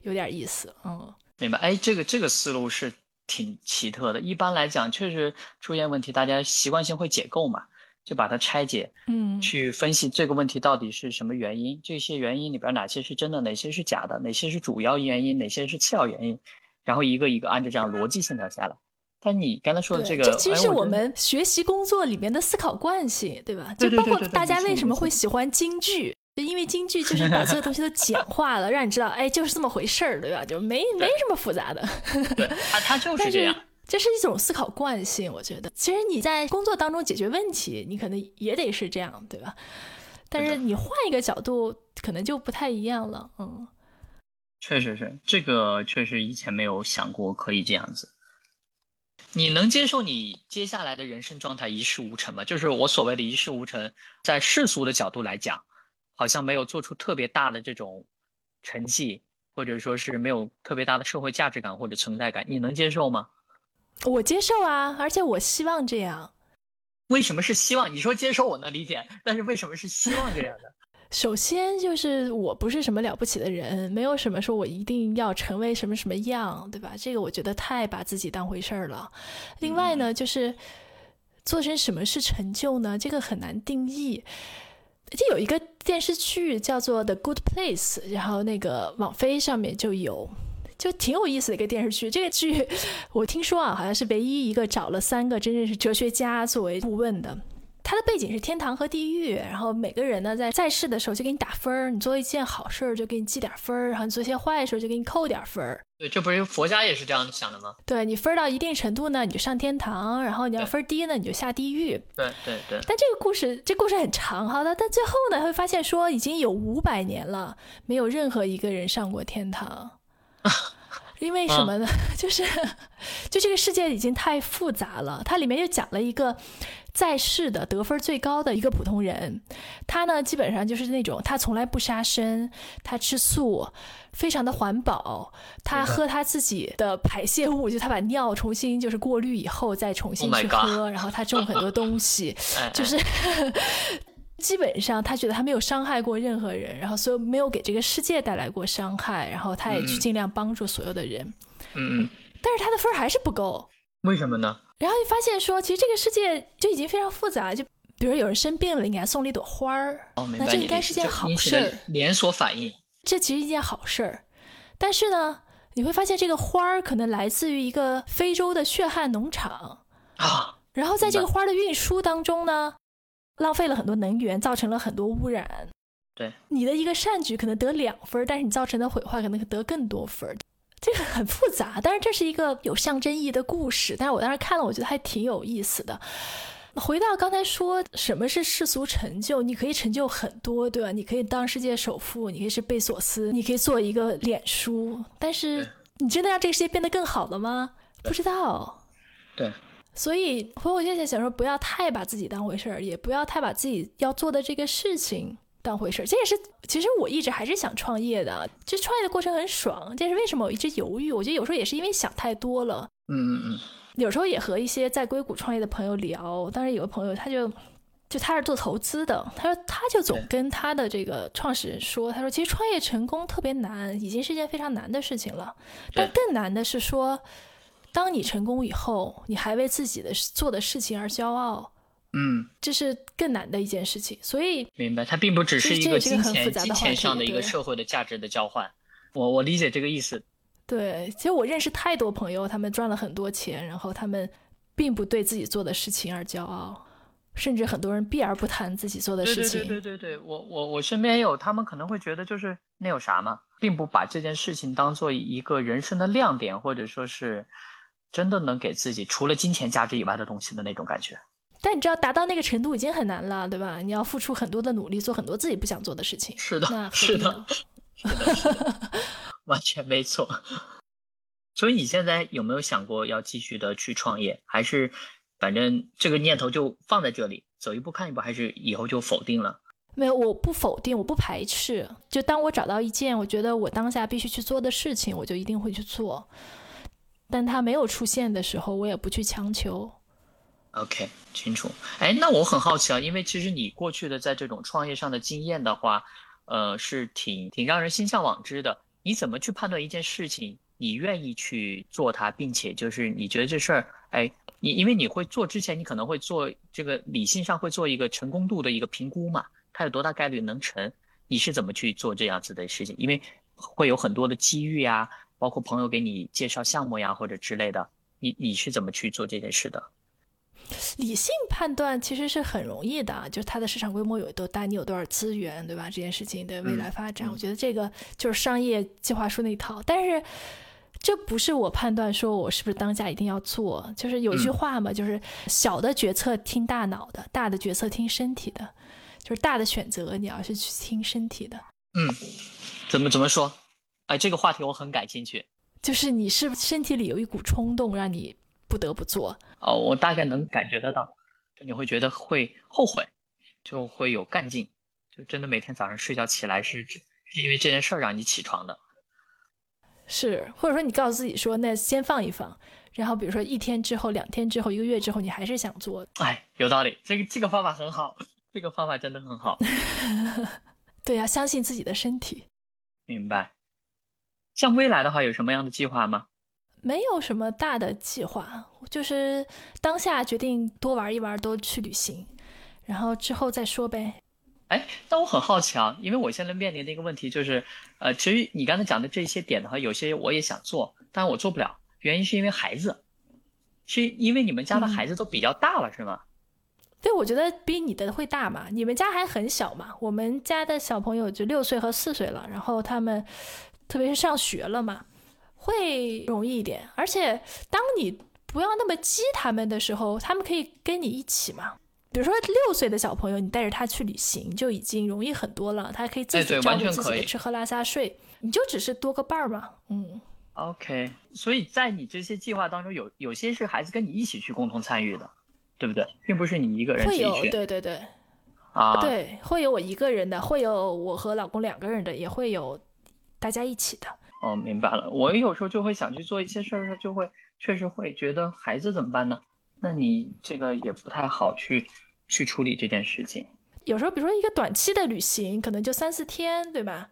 有点意思。嗯，明白。哎，这个这个思路是挺奇特的。一般来讲，确实出现问题，大家习惯性会解构嘛。就把它拆解，嗯，去分析这个问题到底是什么原因，这些原因里边哪些是真的，哪些是假的，哪些是主要原因，哪些是次要原因，然后一个一个按照这样逻辑线条下来。但你刚才说的这个，这其实是我们学习工作里面的思考惯性，对吧？就包括大家为什么会喜欢京剧，就因为京剧就是把所有东西都简化了，让你知道，哎，就是这么回事儿，对吧？就没没什么复杂的。对，它它 就是这样。这是一种思考惯性，我觉得。其实你在工作当中解决问题，你可能也得是这样，对吧？但是你换一个角度，可能就不太一样了。嗯，确实是，这个确实以前没有想过可以这样子。你能接受你接下来的人生状态一事无成吗？就是我所谓的一事无成，在世俗的角度来讲，好像没有做出特别大的这种成绩，或者说是没有特别大的社会价值感或者存在感，你能接受吗？我接受啊，而且我希望这样。为什么是希望？你说接受我能理解，但是为什么是希望这样的？首先就是我不是什么了不起的人，没有什么说我一定要成为什么什么样，对吧？这个我觉得太把自己当回事儿了。另外呢，就是做成什么是成就呢？这个很难定义。就有一个电视剧叫做《The Good Place》，然后那个网飞上面就有。就挺有意思的一个电视剧，这个剧我听说啊，好像是唯一一个找了三个真正是哲学家作为顾问的。它的背景是天堂和地狱，然后每个人呢在在世的时候就给你打分儿，你做一件好事儿就给你记点分儿，然后你做一些坏事就给你扣点分儿。对，这不是佛家也是这样想的吗？对你分到一定程度呢，你就上天堂；然后你要分低呢，你就下地狱。对对对。但这个故事，这故事很长哈，但但最后呢，会发现说已经有五百年了，没有任何一个人上过天堂。因为什么呢？就是就这个世界已经太复杂了。它里面就讲了一个在世的得分最高的一个普通人，他呢基本上就是那种他从来不杀生，他吃素，非常的环保，他喝他自己的排泄物，就他把尿重新就是过滤以后再重新去喝，然后他种很多东西，就是。基本上，他觉得他没有伤害过任何人，然后所以没有给这个世界带来过伤害，然后他也去尽量帮助所有的人。嗯嗯。但是他的分还是不够。为什么呢？然后就发现说，其实这个世界就已经非常复杂。就比如有人生病了，你给他送了一朵花儿，哦那这应该是件好事儿。连锁反应。这其实一件好事儿，但是呢，你会发现这个花儿可能来自于一个非洲的血汗农场啊。然后在这个花的运输当中呢。浪费了很多能源，造成了很多污染。对，你的一个善举可能得两分，但是你造成的毁坏可能得更多分。这个很复杂，但是这是一个有象征意义的故事。但是我当时看了，我觉得还挺有意思的。回到刚才说，什么是世俗成就？你可以成就很多，对吧？你可以当世界首富，你可以是贝索斯，你可以做一个脸书。但是你真的让这个世界变得更好了吗？不知道。对。所以，回我现在想说，不要太把自己当回事儿，也不要太把自己要做的这个事情当回事儿。这也是，其实我一直还是想创业的。这创业的过程很爽，这是为什么我一直犹豫？我觉得有时候也是因为想太多了。嗯嗯嗯。有时候也和一些在硅谷创业的朋友聊，当时有个朋友，他就就他是做投资的，他说他就总跟他的这个创始人说，他说其实创业成功特别难，已经是一件非常难的事情了。但更难的是说。当你成功以后，你还为自己的做的事情而骄傲，嗯，这是更难的一件事情。所以，明白，它并不只是一个金钱金钱上的一个社会的价值的交换。我我理解这个意思。对，其实我认识太多朋友，他们赚了很多钱，然后他们并不对自己做的事情而骄傲，甚至很多人避而不谈自己做的事情。对对对对对，我我我身边有，他们可能会觉得就是那有啥嘛，并不把这件事情当做一个人生的亮点，或者说是。真的能给自己除了金钱价值以外的东西的那种感觉，但你知道达到那个程度已经很难了，对吧？你要付出很多的努力，做很多自己不想做的事情。是的 是的，是的，完全没错。所以你现在有没有想过要继续的去创业，还是反正这个念头就放在这里，走一步看一步，还是以后就否定了？没有，我不否定，我不排斥。就当我找到一件我觉得我当下必须去做的事情，我就一定会去做。但他没有出现的时候，我也不去强求。OK，清楚。哎，那我很好奇啊，因为其实你过去的在这种创业上的经验的话，呃，是挺挺让人心向往之的。你怎么去判断一件事情，你愿意去做它，并且就是你觉得这事儿，哎，你因为你会做之前，你可能会做这个理性上会做一个成功度的一个评估嘛，它有多大概率能成？你是怎么去做这样子的事情？因为会有很多的机遇啊。包括朋友给你介绍项目呀，或者之类的，你你是怎么去做这件事的？理性判断其实是很容易的，就是它的市场规模有多大，你有多少资源，对吧？这件事情的未来发展，我觉得这个就是商业计划书那一套。但是这不是我判断说我是不是当下一定要做，就是有句话嘛，就是小的决策听大脑的，大的决策听身体的，就是大的选择你要是去听身体的。嗯，怎么怎么说？哎，这个话题我很感兴趣。就是你是身体里有一股冲动，让你不得不做。哦，我大概能感觉得到，就你会觉得会后悔，就会有干劲，就真的每天早上睡觉起来是是因为这件事儿让你起床的。是，或者说你告诉自己说，那先放一放，然后比如说一天之后、两天之后、一个月之后，你还是想做。哎，有道理，这个这个方法很好，这个方法真的很好。对呀，相信自己的身体。明白。像未来的话，有什么样的计划吗？没有什么大的计划，就是当下决定多玩一玩，多去旅行，然后之后再说呗。哎，但我很好奇啊，因为我现在面临的一个问题就是，呃，其实你刚才讲的这些点的话，有些我也想做，但我做不了，原因是因为孩子，是因为你们家的孩子都比较大了，是吗？对，我觉得比你的会大嘛，你们家还很小嘛，我们家的小朋友就六岁和四岁了，然后他们。特别是上学了嘛，会容易一点。而且，当你不要那么激他们的时候，他们可以跟你一起嘛。比如说六岁的小朋友，你带着他去旅行就已经容易很多了，他可以自己照顾自己的吃喝拉撒睡，你就只是多个伴儿嘛。嗯，OK，所以在你这些计划当中，有有些是孩子跟你一起去共同参与的，对不对？并不是你一个人会有，对对对，啊。对，会有我一个人的，会有我和老公两个人的，也会有大家一起的。哦，明白了。我有时候就会想去做一些事儿的时候，就会确实会觉得孩子怎么办呢？那你这个也不太好去去处理这件事情。有时候，比如说一个短期的旅行，可能就三四天，对吧？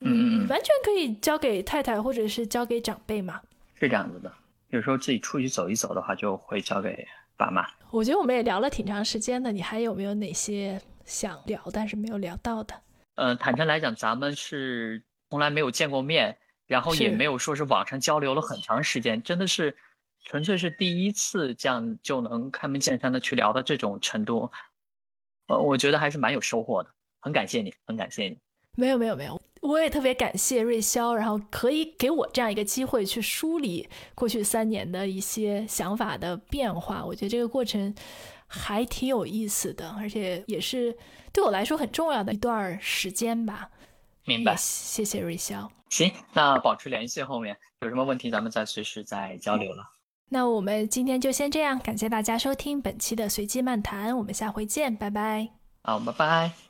嗯完全可以交给太太或者是交给长辈嘛。是这样子的。有时候自己出去走一走的话，就会交给爸妈。我觉得我们也聊了挺长时间的，你还有没有哪些想聊但是没有聊到的？嗯、坦诚来讲，咱们是从来没有见过面，然后也没有说是网上交流了很长时间，真的是纯粹是第一次这样就能开门见山的去聊到这种程度。呃，我觉得还是蛮有收获的，很感谢你，很感谢你。没有没有没有，我也特别感谢瑞潇，然后可以给我这样一个机会去梳理过去三年的一些想法的变化。我觉得这个过程还挺有意思的，而且也是对我来说很重要的一段时间吧。明白也。谢谢瑞潇。行，那保持联系，后面有什么问题咱们再随时再交流了。那我们今天就先这样，感谢大家收听本期的随机漫谈，我们下回见，拜拜。好，拜拜。